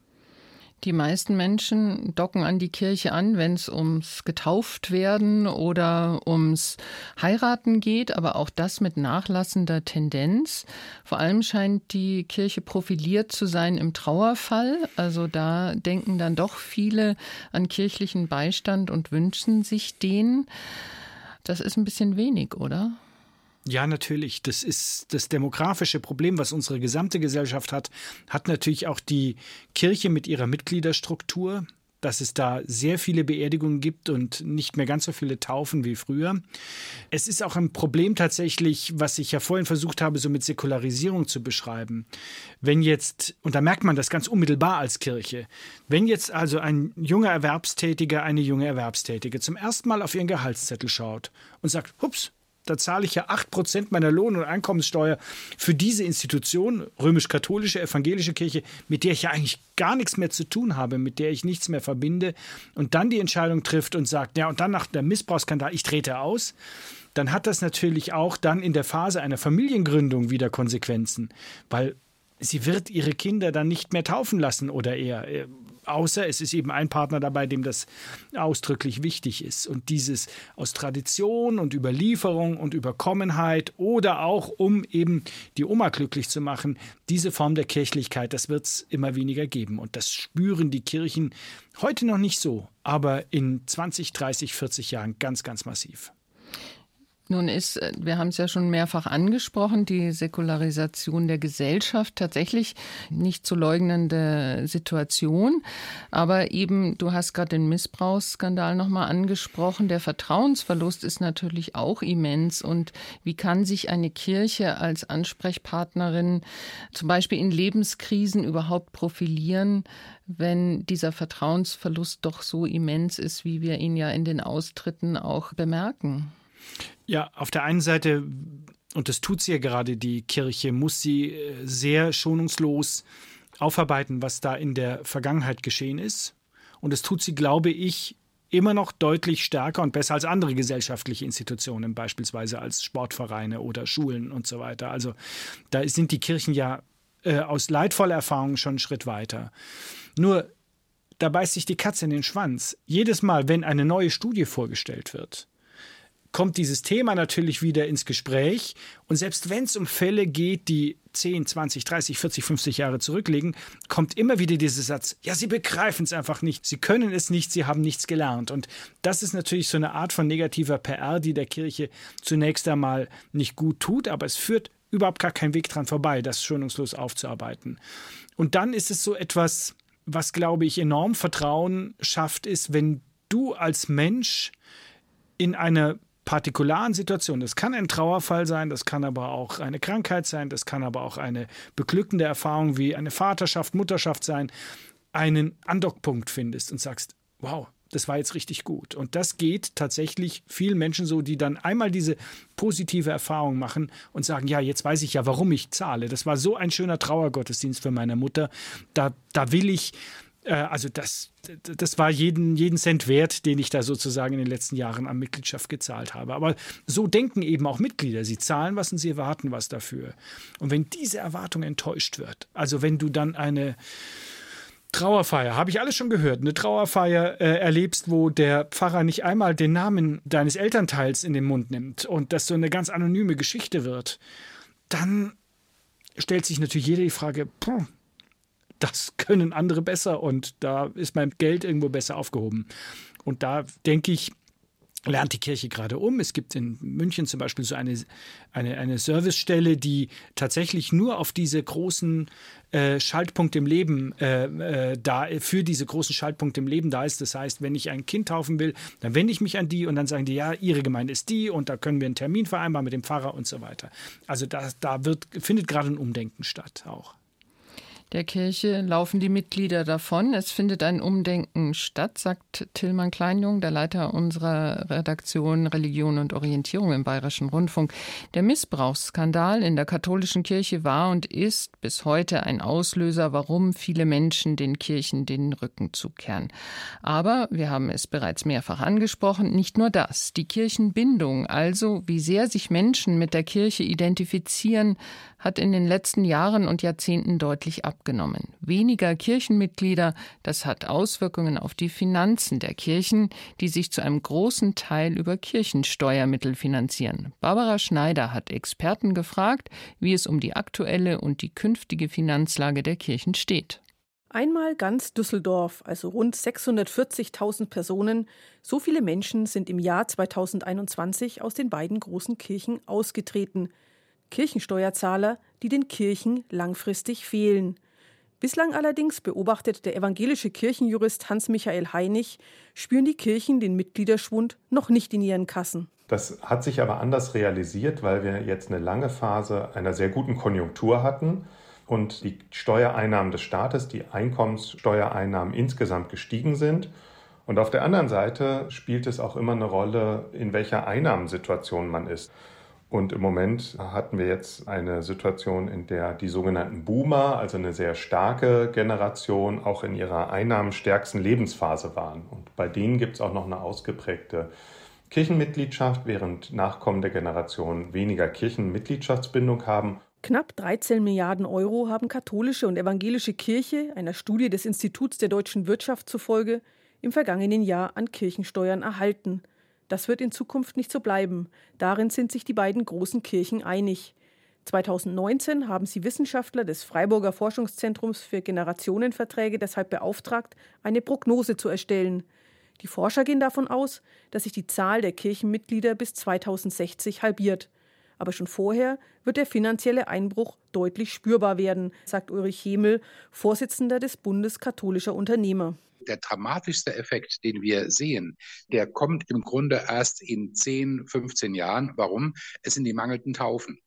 Die meisten Menschen docken an die Kirche an, wenn es ums getauft werden oder ums Heiraten geht, aber auch das mit nachlassender Tendenz. Vor allem scheint die Kirche profiliert zu sein im Trauerfall. Also da denken dann doch viele an kirchlichen Beistand und wünschen sich den. Das ist ein bisschen wenig, oder? Ja, natürlich. Das ist das demografische Problem, was unsere gesamte Gesellschaft hat, hat natürlich auch die Kirche mit ihrer Mitgliederstruktur, dass es da sehr viele Beerdigungen gibt und nicht mehr ganz so viele Taufen wie früher. Es ist auch ein Problem tatsächlich, was ich ja vorhin versucht habe, so mit Säkularisierung zu beschreiben. Wenn jetzt, und da merkt man das ganz unmittelbar als Kirche, wenn jetzt also ein junger Erwerbstätiger, eine junge Erwerbstätige zum ersten Mal auf ihren Gehaltszettel schaut und sagt, hups, da zahle ich ja 8% meiner Lohn- und Einkommenssteuer für diese Institution, römisch-katholische, evangelische Kirche, mit der ich ja eigentlich gar nichts mehr zu tun habe, mit der ich nichts mehr verbinde, und dann die Entscheidung trifft und sagt, ja, und dann nach der Missbrauchsskandal, ich trete aus, dann hat das natürlich auch dann in der Phase einer Familiengründung wieder Konsequenzen, weil sie wird ihre Kinder dann nicht mehr taufen lassen oder eher außer es ist eben ein Partner dabei, dem das ausdrücklich wichtig ist. Und dieses aus Tradition und Überlieferung und Überkommenheit oder auch um eben die Oma glücklich zu machen, diese Form der Kirchlichkeit, das wird es immer weniger geben. Und das spüren die Kirchen heute noch nicht so, aber in 20, 30, 40 Jahren ganz, ganz massiv. Nun ist, äh, wir haben es ja schon mehrfach angesprochen, die Säkularisation der Gesellschaft tatsächlich nicht zu leugnende Situation. Aber eben, du hast gerade den Missbrauchsskandal nochmal angesprochen. Der Vertrauensverlust ist natürlich auch immens. Und wie kann sich eine Kirche als Ansprechpartnerin zum Beispiel in Lebenskrisen überhaupt profilieren, wenn dieser Vertrauensverlust doch so immens ist, wie wir ihn ja in den Austritten auch bemerken? Ja, auf der einen Seite und das tut sie ja gerade, die Kirche, muss sie äh, sehr schonungslos aufarbeiten, was da in der Vergangenheit geschehen ist. Und das tut sie, glaube ich, immer noch deutlich stärker und besser als andere gesellschaftliche Institutionen, beispielsweise als Sportvereine oder Schulen und so weiter. Also da sind die Kirchen ja äh, aus leidvoller Erfahrung schon einen Schritt weiter. Nur, da beißt sich die Katze in den Schwanz. Jedes Mal, wenn eine neue Studie vorgestellt wird, kommt dieses Thema natürlich wieder ins Gespräch. Und selbst wenn es um Fälle geht, die 10, 20, 30, 40, 50 Jahre zurückliegen, kommt immer wieder dieser Satz, ja, Sie begreifen es einfach nicht, Sie können es nicht, Sie haben nichts gelernt. Und das ist natürlich so eine Art von negativer PR, die der Kirche zunächst einmal nicht gut tut, aber es führt überhaupt gar keinen Weg dran vorbei, das schonungslos aufzuarbeiten. Und dann ist es so etwas, was, glaube ich, enorm Vertrauen schafft, ist, wenn du als Mensch in einer partikularen Situation. Das kann ein Trauerfall sein, das kann aber auch eine Krankheit sein, das kann aber auch eine beglückende Erfahrung wie eine Vaterschaft, Mutterschaft sein, einen Andockpunkt findest und sagst, wow, das war jetzt richtig gut. Und das geht tatsächlich vielen Menschen so, die dann einmal diese positive Erfahrung machen und sagen, ja, jetzt weiß ich ja, warum ich zahle. Das war so ein schöner Trauergottesdienst für meine Mutter. Da, da will ich also das, das war jeden, jeden Cent wert, den ich da sozusagen in den letzten Jahren an Mitgliedschaft gezahlt habe. Aber so denken eben auch Mitglieder. Sie zahlen was und sie erwarten was dafür. Und wenn diese Erwartung enttäuscht wird, also wenn du dann eine Trauerfeier, habe ich alles schon gehört, eine Trauerfeier äh, erlebst, wo der Pfarrer nicht einmal den Namen deines Elternteils in den Mund nimmt und das so eine ganz anonyme Geschichte wird, dann stellt sich natürlich jeder die Frage, puh, das können andere besser und da ist mein Geld irgendwo besser aufgehoben. Und da denke ich, lernt die Kirche gerade um. Es gibt in München zum Beispiel so eine, eine, eine Servicestelle, die tatsächlich nur auf diese großen äh, Schaltpunkte im Leben äh, äh, da, für diese großen Schaltpunkte im Leben da ist. Das heißt, wenn ich ein Kind taufen will, dann wende ich mich an die und dann sagen die, ja, ihre Gemeinde ist die und da können wir einen Termin vereinbaren mit dem Pfarrer und so weiter. Also da, da wird, findet gerade ein Umdenken statt auch der Kirche laufen die Mitglieder davon. Es findet ein Umdenken statt, sagt Tillmann Kleinjung, der Leiter unserer Redaktion Religion und Orientierung im Bayerischen Rundfunk. Der Missbrauchsskandal in der katholischen Kirche war und ist bis heute ein Auslöser, warum viele Menschen den Kirchen den Rücken zukehren. Aber, wir haben es bereits mehrfach angesprochen, nicht nur das. Die Kirchenbindung, also wie sehr sich Menschen mit der Kirche identifizieren, hat in den letzten Jahren und Jahrzehnten deutlich abgenommen. Weniger Kirchenmitglieder, das hat Auswirkungen auf die Finanzen der Kirchen, die sich zu einem großen Teil über Kirchensteuermittel finanzieren. Barbara Schneider hat Experten gefragt, wie es um die aktuelle und die künftige Finanzlage der Kirchen steht. Einmal ganz Düsseldorf, also rund 640.000 Personen, so viele Menschen sind im Jahr 2021 aus den beiden großen Kirchen ausgetreten. Kirchensteuerzahler, die den Kirchen langfristig fehlen. Bislang allerdings, beobachtet der evangelische Kirchenjurist Hans-Michael Heinig, spüren die Kirchen den Mitgliederschwund noch nicht in ihren Kassen. Das hat sich aber anders realisiert, weil wir jetzt eine lange Phase einer sehr guten Konjunktur hatten und die Steuereinnahmen des Staates, die Einkommenssteuereinnahmen insgesamt gestiegen sind. Und auf der anderen Seite spielt es auch immer eine Rolle, in welcher Einnahmensituation man ist. Und im Moment hatten wir jetzt eine Situation, in der die sogenannten Boomer, also eine sehr starke Generation, auch in ihrer einnahmenstärksten Lebensphase waren. Und bei denen gibt es auch noch eine ausgeprägte Kirchenmitgliedschaft, während nachkommende Generationen weniger Kirchenmitgliedschaftsbindung haben. Knapp 13 Milliarden Euro haben katholische und evangelische Kirche, einer Studie des Instituts der deutschen Wirtschaft zufolge, im vergangenen Jahr an Kirchensteuern erhalten. Das wird in Zukunft nicht so bleiben. Darin sind sich die beiden großen Kirchen einig. 2019 haben sie Wissenschaftler des Freiburger Forschungszentrums für Generationenverträge deshalb beauftragt, eine Prognose zu erstellen. Die Forscher gehen davon aus, dass sich die Zahl der Kirchenmitglieder bis 2060 halbiert. Aber schon vorher wird der finanzielle Einbruch deutlich spürbar werden, sagt Ulrich Hemel, Vorsitzender des Bundes katholischer Unternehmer. Der dramatischste Effekt, den wir sehen, der kommt im Grunde erst in 10, 15 Jahren. Warum? Es sind die mangelnden Taufen.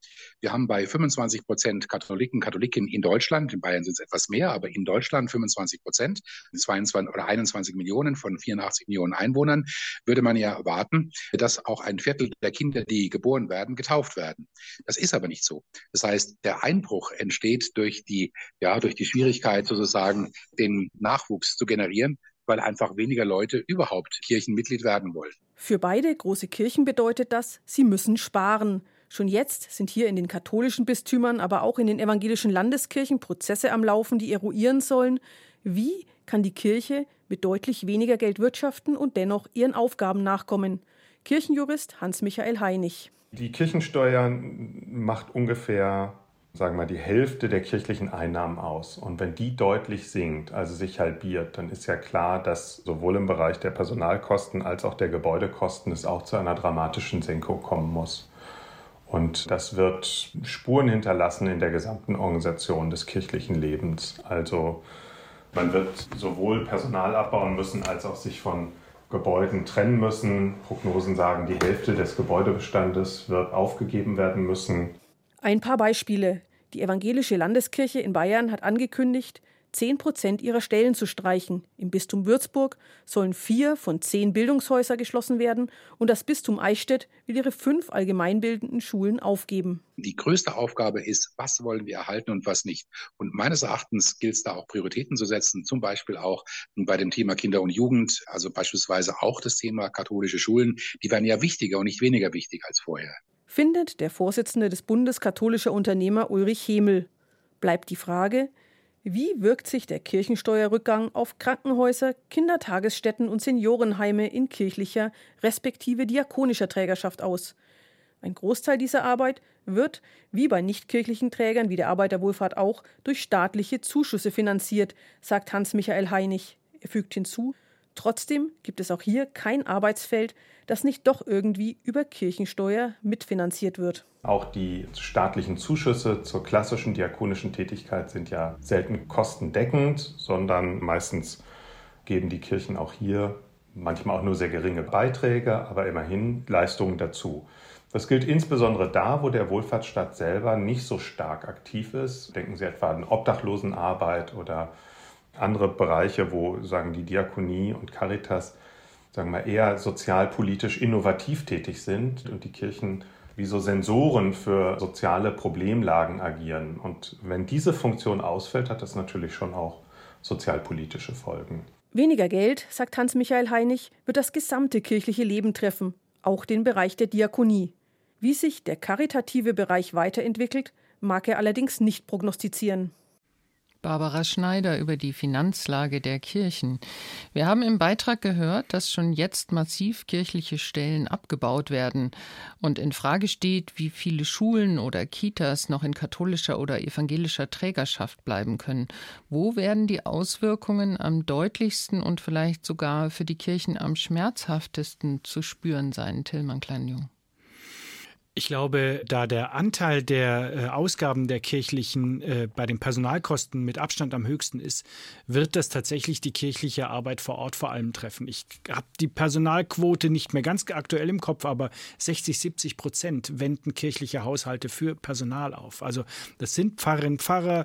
Wir haben bei 25 Prozent Katholiken, Katholiken in Deutschland, in Bayern sind es etwas mehr, aber in Deutschland 25 Prozent, 22 oder 21 Millionen von 84 Millionen Einwohnern, würde man ja erwarten, dass auch ein Viertel der Kinder, die geboren werden, getauft werden. Das ist aber nicht so. Das heißt, der Einbruch entsteht durch die, ja, durch die Schwierigkeit sozusagen, den Nachwuchs zu generieren, weil einfach weniger Leute überhaupt Kirchenmitglied werden wollen. Für beide große Kirchen bedeutet das, sie müssen sparen. Schon jetzt sind hier in den katholischen Bistümern, aber auch in den evangelischen Landeskirchen Prozesse am Laufen, die eruieren sollen, wie kann die Kirche mit deutlich weniger Geld wirtschaften und dennoch ihren Aufgaben nachkommen. Kirchenjurist Hans-Michael Heinig. Die Kirchensteuer macht ungefähr, sagen wir mal, die Hälfte der kirchlichen Einnahmen aus. Und wenn die deutlich sinkt, also sich halbiert, dann ist ja klar, dass sowohl im Bereich der Personalkosten als auch der Gebäudekosten es auch zu einer dramatischen Senkung kommen muss. Und das wird Spuren hinterlassen in der gesamten Organisation des kirchlichen Lebens. Also man wird sowohl Personal abbauen müssen, als auch sich von Gebäuden trennen müssen. Prognosen sagen, die Hälfte des Gebäudebestandes wird aufgegeben werden müssen. Ein paar Beispiele. Die Evangelische Landeskirche in Bayern hat angekündigt, 10 Prozent ihrer Stellen zu streichen. Im Bistum Würzburg sollen vier von zehn Bildungshäuser geschlossen werden und das Bistum Eichstätt will ihre fünf allgemeinbildenden Schulen aufgeben. Die größte Aufgabe ist, was wollen wir erhalten und was nicht. Und meines Erachtens gilt es da auch Prioritäten zu setzen, zum Beispiel auch bei dem Thema Kinder und Jugend, also beispielsweise auch das Thema katholische Schulen. Die werden ja wichtiger und nicht weniger wichtig als vorher. Findet der Vorsitzende des Bundes katholischer Unternehmer Ulrich Hemel. Bleibt die Frage, wie wirkt sich der Kirchensteuerrückgang auf Krankenhäuser, Kindertagesstätten und Seniorenheime in kirchlicher respektive diakonischer Trägerschaft aus? Ein Großteil dieser Arbeit wird, wie bei nichtkirchlichen Trägern wie der Arbeiterwohlfahrt auch, durch staatliche Zuschüsse finanziert, sagt Hans-Michael Heinig. Er fügt hinzu, trotzdem gibt es auch hier kein Arbeitsfeld, das nicht doch irgendwie über Kirchensteuer mitfinanziert wird. Auch die staatlichen Zuschüsse zur klassischen diakonischen Tätigkeit sind ja selten kostendeckend, sondern meistens geben die Kirchen auch hier manchmal auch nur sehr geringe Beiträge, aber immerhin Leistungen dazu. Das gilt insbesondere da, wo der Wohlfahrtsstaat selber nicht so stark aktiv ist. Denken Sie etwa an Obdachlosenarbeit oder andere Bereiche, wo sagen die Diakonie und Caritas sagen wir eher sozialpolitisch innovativ tätig sind und die Kirchen wie so Sensoren für soziale Problemlagen agieren. Und wenn diese Funktion ausfällt, hat das natürlich schon auch sozialpolitische Folgen. Weniger Geld, sagt Hans-Michael Heinig, wird das gesamte kirchliche Leben treffen, auch den Bereich der Diakonie. Wie sich der karitative Bereich weiterentwickelt, mag er allerdings nicht prognostizieren. Barbara Schneider über die Finanzlage der Kirchen. Wir haben im Beitrag gehört, dass schon jetzt massiv kirchliche Stellen abgebaut werden und in Frage steht, wie viele Schulen oder Kitas noch in katholischer oder evangelischer Trägerschaft bleiben können. Wo werden die Auswirkungen am deutlichsten und vielleicht sogar für die Kirchen am schmerzhaftesten zu spüren sein, Tillmann Kleinjung? Ich glaube, da der Anteil der äh, Ausgaben der kirchlichen äh, bei den Personalkosten mit Abstand am höchsten ist, wird das tatsächlich die kirchliche Arbeit vor Ort vor allem treffen. Ich habe die Personalquote nicht mehr ganz aktuell im Kopf, aber 60, 70 Prozent wenden kirchliche Haushalte für Personal auf. Also das sind Pfarrerinnen, Pfarrer,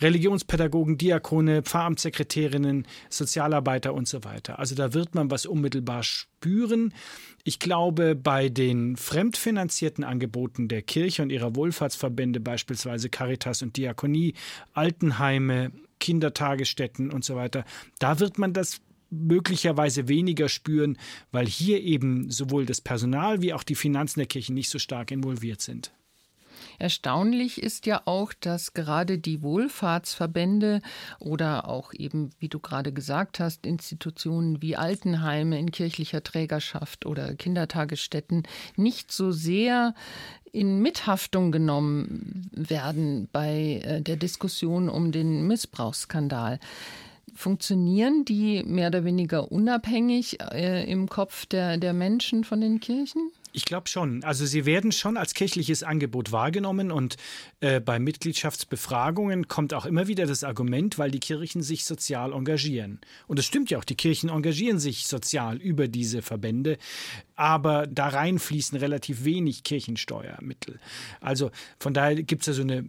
Religionspädagogen, Diakone, Pfarramtssekretärinnen, Sozialarbeiter und so weiter. Also da wird man was unmittelbar spüren. Ich glaube, bei den fremdfinanzierten Angeboten der Kirche und ihrer Wohlfahrtsverbände, beispielsweise Caritas und Diakonie, Altenheime, Kindertagesstätten und so weiter, da wird man das möglicherweise weniger spüren, weil hier eben sowohl das Personal wie auch die Finanzen der Kirche nicht so stark involviert sind. Erstaunlich ist ja auch, dass gerade die Wohlfahrtsverbände oder auch eben, wie du gerade gesagt hast, Institutionen wie Altenheime in kirchlicher Trägerschaft oder Kindertagesstätten nicht so sehr in Mithaftung genommen werden bei äh, der Diskussion um den Missbrauchsskandal. Funktionieren die mehr oder weniger unabhängig äh, im Kopf der, der Menschen von den Kirchen? Ich glaube schon. Also sie werden schon als kirchliches Angebot wahrgenommen und äh, bei Mitgliedschaftsbefragungen kommt auch immer wieder das Argument, weil die Kirchen sich sozial engagieren. Und es stimmt ja auch, die Kirchen engagieren sich sozial über diese Verbände, aber da rein fließen relativ wenig Kirchensteuermittel. Also von daher gibt es ja so eine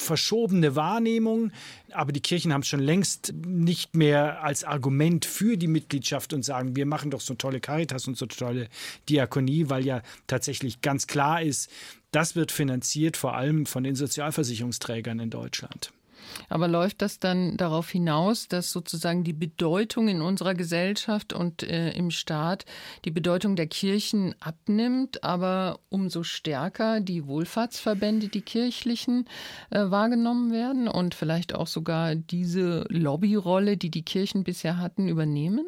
verschobene Wahrnehmung, aber die Kirchen haben es schon längst nicht mehr als Argument für die Mitgliedschaft und sagen, wir machen doch so tolle Caritas und so tolle Diakonie, weil ja tatsächlich ganz klar ist, das wird finanziert vor allem von den Sozialversicherungsträgern in Deutschland. Aber läuft das dann darauf hinaus, dass sozusagen die Bedeutung in unserer Gesellschaft und äh, im Staat, die Bedeutung der Kirchen abnimmt, aber umso stärker die Wohlfahrtsverbände, die kirchlichen, äh, wahrgenommen werden und vielleicht auch sogar diese Lobbyrolle, die die Kirchen bisher hatten, übernehmen?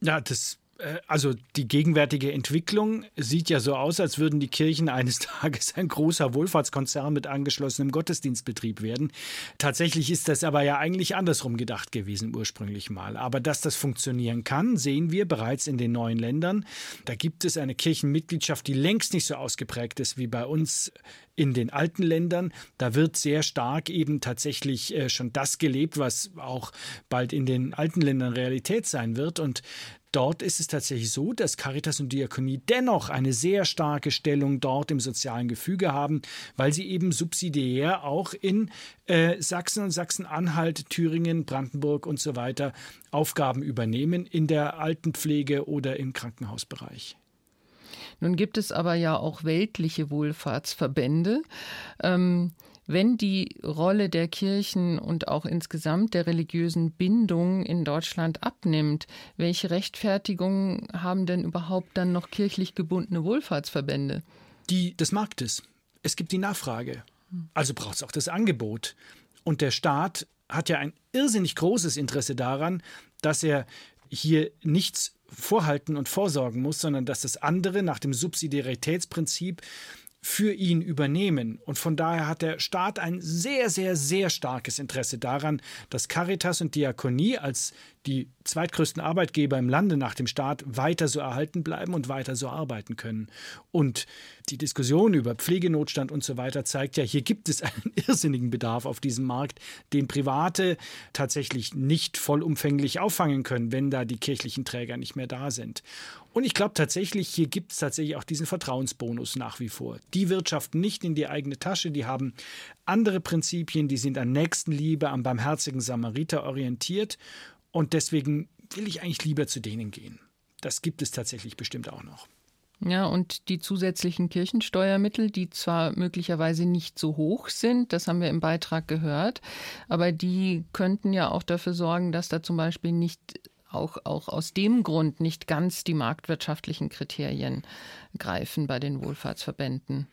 Ja, das also die gegenwärtige Entwicklung sieht ja so aus, als würden die Kirchen eines Tages ein großer Wohlfahrtskonzern mit angeschlossenem Gottesdienstbetrieb werden. Tatsächlich ist das aber ja eigentlich andersrum gedacht gewesen ursprünglich mal. Aber dass das funktionieren kann, sehen wir bereits in den neuen Ländern. Da gibt es eine Kirchenmitgliedschaft, die längst nicht so ausgeprägt ist wie bei uns in den alten Ländern. Da wird sehr stark eben tatsächlich äh, schon das gelebt, was auch bald in den alten Ländern Realität sein wird. Und Dort ist es tatsächlich so, dass Caritas und Diakonie dennoch eine sehr starke Stellung dort im sozialen Gefüge haben, weil sie eben subsidiär auch in äh, Sachsen und Sachsen-Anhalt, Thüringen, Brandenburg und so weiter Aufgaben übernehmen in der Altenpflege oder im Krankenhausbereich. Nun gibt es aber ja auch weltliche Wohlfahrtsverbände. Ähm, wenn die Rolle der Kirchen und auch insgesamt der religiösen Bindung in Deutschland abnimmt, welche Rechtfertigung haben denn überhaupt dann noch kirchlich gebundene Wohlfahrtsverbände? Die des Marktes. Es gibt die Nachfrage. Also braucht es auch das Angebot. Und der Staat hat ja ein irrsinnig großes Interesse daran, dass er hier nichts vorhalten und vorsorgen muss, sondern dass das andere nach dem Subsidiaritätsprinzip für ihn übernehmen. Und von daher hat der Staat ein sehr, sehr, sehr starkes Interesse daran, dass Caritas und Diakonie als die zweitgrößten Arbeitgeber im Lande nach dem Staat weiter so erhalten bleiben und weiter so arbeiten können. Und die Diskussion über Pflegenotstand und so weiter zeigt ja, hier gibt es einen irrsinnigen Bedarf auf diesem Markt, den Private tatsächlich nicht vollumfänglich auffangen können, wenn da die kirchlichen Träger nicht mehr da sind. Und ich glaube tatsächlich, hier gibt es tatsächlich auch diesen Vertrauensbonus nach wie vor. Die wirtschaften nicht in die eigene Tasche, die haben andere Prinzipien, die sind an Nächstenliebe, am barmherzigen Samariter orientiert und deswegen will ich eigentlich lieber zu denen gehen. Das gibt es tatsächlich bestimmt auch noch. Ja, und die zusätzlichen Kirchensteuermittel, die zwar möglicherweise nicht so hoch sind, das haben wir im Beitrag gehört, aber die könnten ja auch dafür sorgen, dass da zum Beispiel nicht auch, auch aus dem Grund nicht ganz die marktwirtschaftlichen Kriterien greifen bei den Wohlfahrtsverbänden.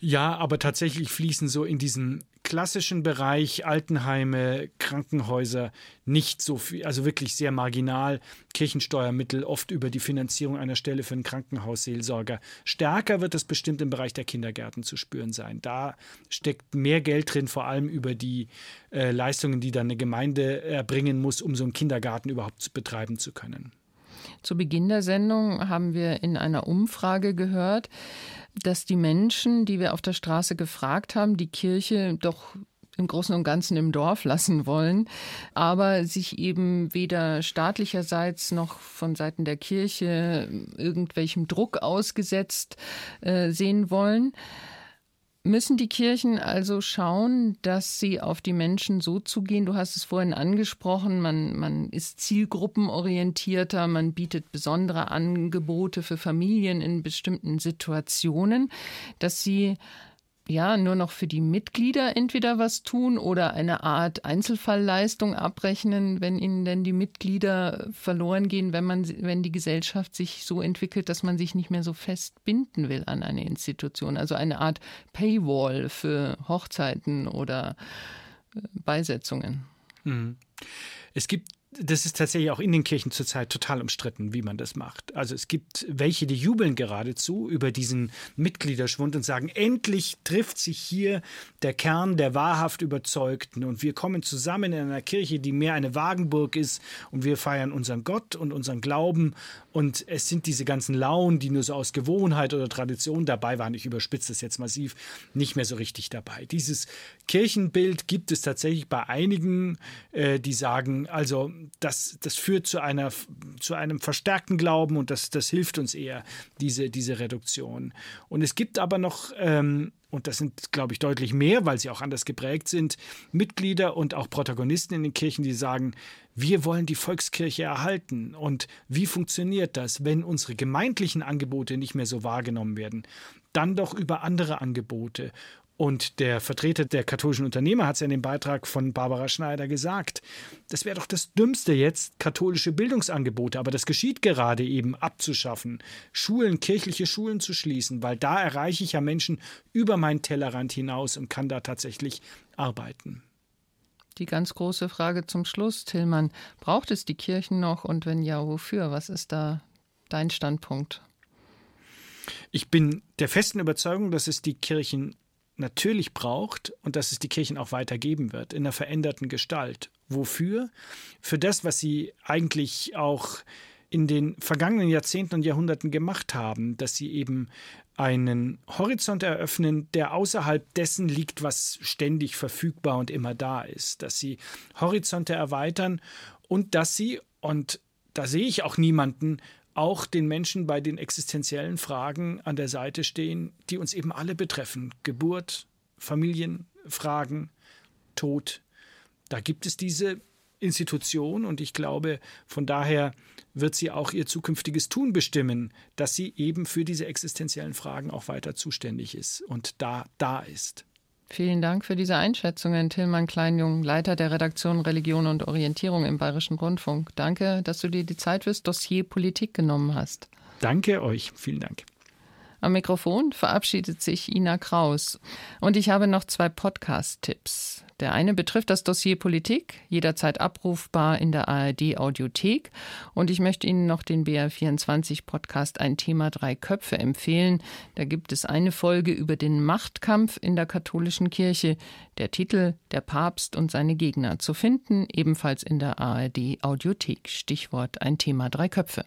Ja, aber tatsächlich fließen so in diesen klassischen Bereich Altenheime, Krankenhäuser nicht so viel, also wirklich sehr marginal Kirchensteuermittel, oft über die Finanzierung einer Stelle für einen Krankenhausseelsorger. Stärker wird es bestimmt im Bereich der Kindergärten zu spüren sein. Da steckt mehr Geld drin, vor allem über die äh, Leistungen, die dann eine Gemeinde erbringen muss, um so einen Kindergarten überhaupt betreiben zu können. Zu Beginn der Sendung haben wir in einer Umfrage gehört, dass die Menschen, die wir auf der Straße gefragt haben, die Kirche doch im Großen und Ganzen im Dorf lassen wollen, aber sich eben weder staatlicherseits noch von Seiten der Kirche irgendwelchem Druck ausgesetzt äh, sehen wollen. Müssen die Kirchen also schauen, dass sie auf die Menschen so zugehen? Du hast es vorhin angesprochen, man, man ist zielgruppenorientierter, man bietet besondere Angebote für Familien in bestimmten Situationen, dass sie ja nur noch für die Mitglieder entweder was tun oder eine Art Einzelfallleistung abrechnen, wenn ihnen denn die Mitglieder verloren gehen, wenn man wenn die Gesellschaft sich so entwickelt, dass man sich nicht mehr so fest binden will an eine Institution, also eine Art Paywall für Hochzeiten oder äh, Beisetzungen. Mhm. Es gibt das ist tatsächlich auch in den Kirchen zurzeit total umstritten, wie man das macht. Also es gibt welche, die jubeln geradezu über diesen Mitgliederschwund und sagen, endlich trifft sich hier der Kern der wahrhaft Überzeugten und wir kommen zusammen in einer Kirche, die mehr eine Wagenburg ist und wir feiern unseren Gott und unseren Glauben und es sind diese ganzen Launen, die nur so aus Gewohnheit oder Tradition dabei waren, ich überspitze das jetzt massiv, nicht mehr so richtig dabei. Dieses Kirchenbild gibt es tatsächlich bei einigen, äh, die sagen, also das, das führt zu, einer, zu einem verstärkten Glauben und das, das hilft uns eher, diese, diese Reduktion. Und es gibt aber noch, ähm, und das sind, glaube ich, deutlich mehr, weil sie auch anders geprägt sind, Mitglieder und auch Protagonisten in den Kirchen, die sagen, wir wollen die Volkskirche erhalten. Und wie funktioniert das, wenn unsere gemeindlichen Angebote nicht mehr so wahrgenommen werden? Dann doch über andere Angebote. Und der Vertreter der katholischen Unternehmer hat es ja in dem Beitrag von Barbara Schneider gesagt. Das wäre doch das Dümmste jetzt, katholische Bildungsangebote, aber das geschieht gerade eben abzuschaffen, Schulen, kirchliche Schulen zu schließen, weil da erreiche ich ja Menschen über meinen Tellerrand hinaus und kann da tatsächlich arbeiten. Die ganz große Frage zum Schluss, Tillmann. Braucht es die Kirchen noch und wenn ja, wofür? Was ist da dein Standpunkt? Ich bin der festen Überzeugung, dass es die Kirchen natürlich braucht und dass es die Kirchen auch weitergeben wird in einer veränderten Gestalt. Wofür? Für das, was sie eigentlich auch in den vergangenen Jahrzehnten und Jahrhunderten gemacht haben, dass sie eben einen Horizont eröffnen, der außerhalb dessen liegt, was ständig verfügbar und immer da ist, dass sie Horizonte erweitern und dass sie, und da sehe ich auch niemanden, auch den Menschen bei den existenziellen Fragen an der Seite stehen, die uns eben alle betreffen. Geburt, Familienfragen, Tod. Da gibt es diese Institution und ich glaube, von daher wird sie auch ihr zukünftiges Tun bestimmen, dass sie eben für diese existenziellen Fragen auch weiter zuständig ist und da da ist. Vielen Dank für diese Einschätzungen, Tillmann Kleinjung, Leiter der Redaktion Religion und Orientierung im Bayerischen Rundfunk. Danke, dass du dir die Zeit fürs Dossier Politik genommen hast. Danke euch, vielen Dank. Am Mikrofon verabschiedet sich Ina Kraus. Und ich habe noch zwei Podcast-Tipps. Der eine betrifft das Dossier Politik, jederzeit abrufbar in der ARD Audiothek. Und ich möchte Ihnen noch den BR24 Podcast Ein Thema drei Köpfe empfehlen. Da gibt es eine Folge über den Machtkampf in der katholischen Kirche. Der Titel Der Papst und seine Gegner zu finden, ebenfalls in der ARD Audiothek. Stichwort Ein Thema drei Köpfe.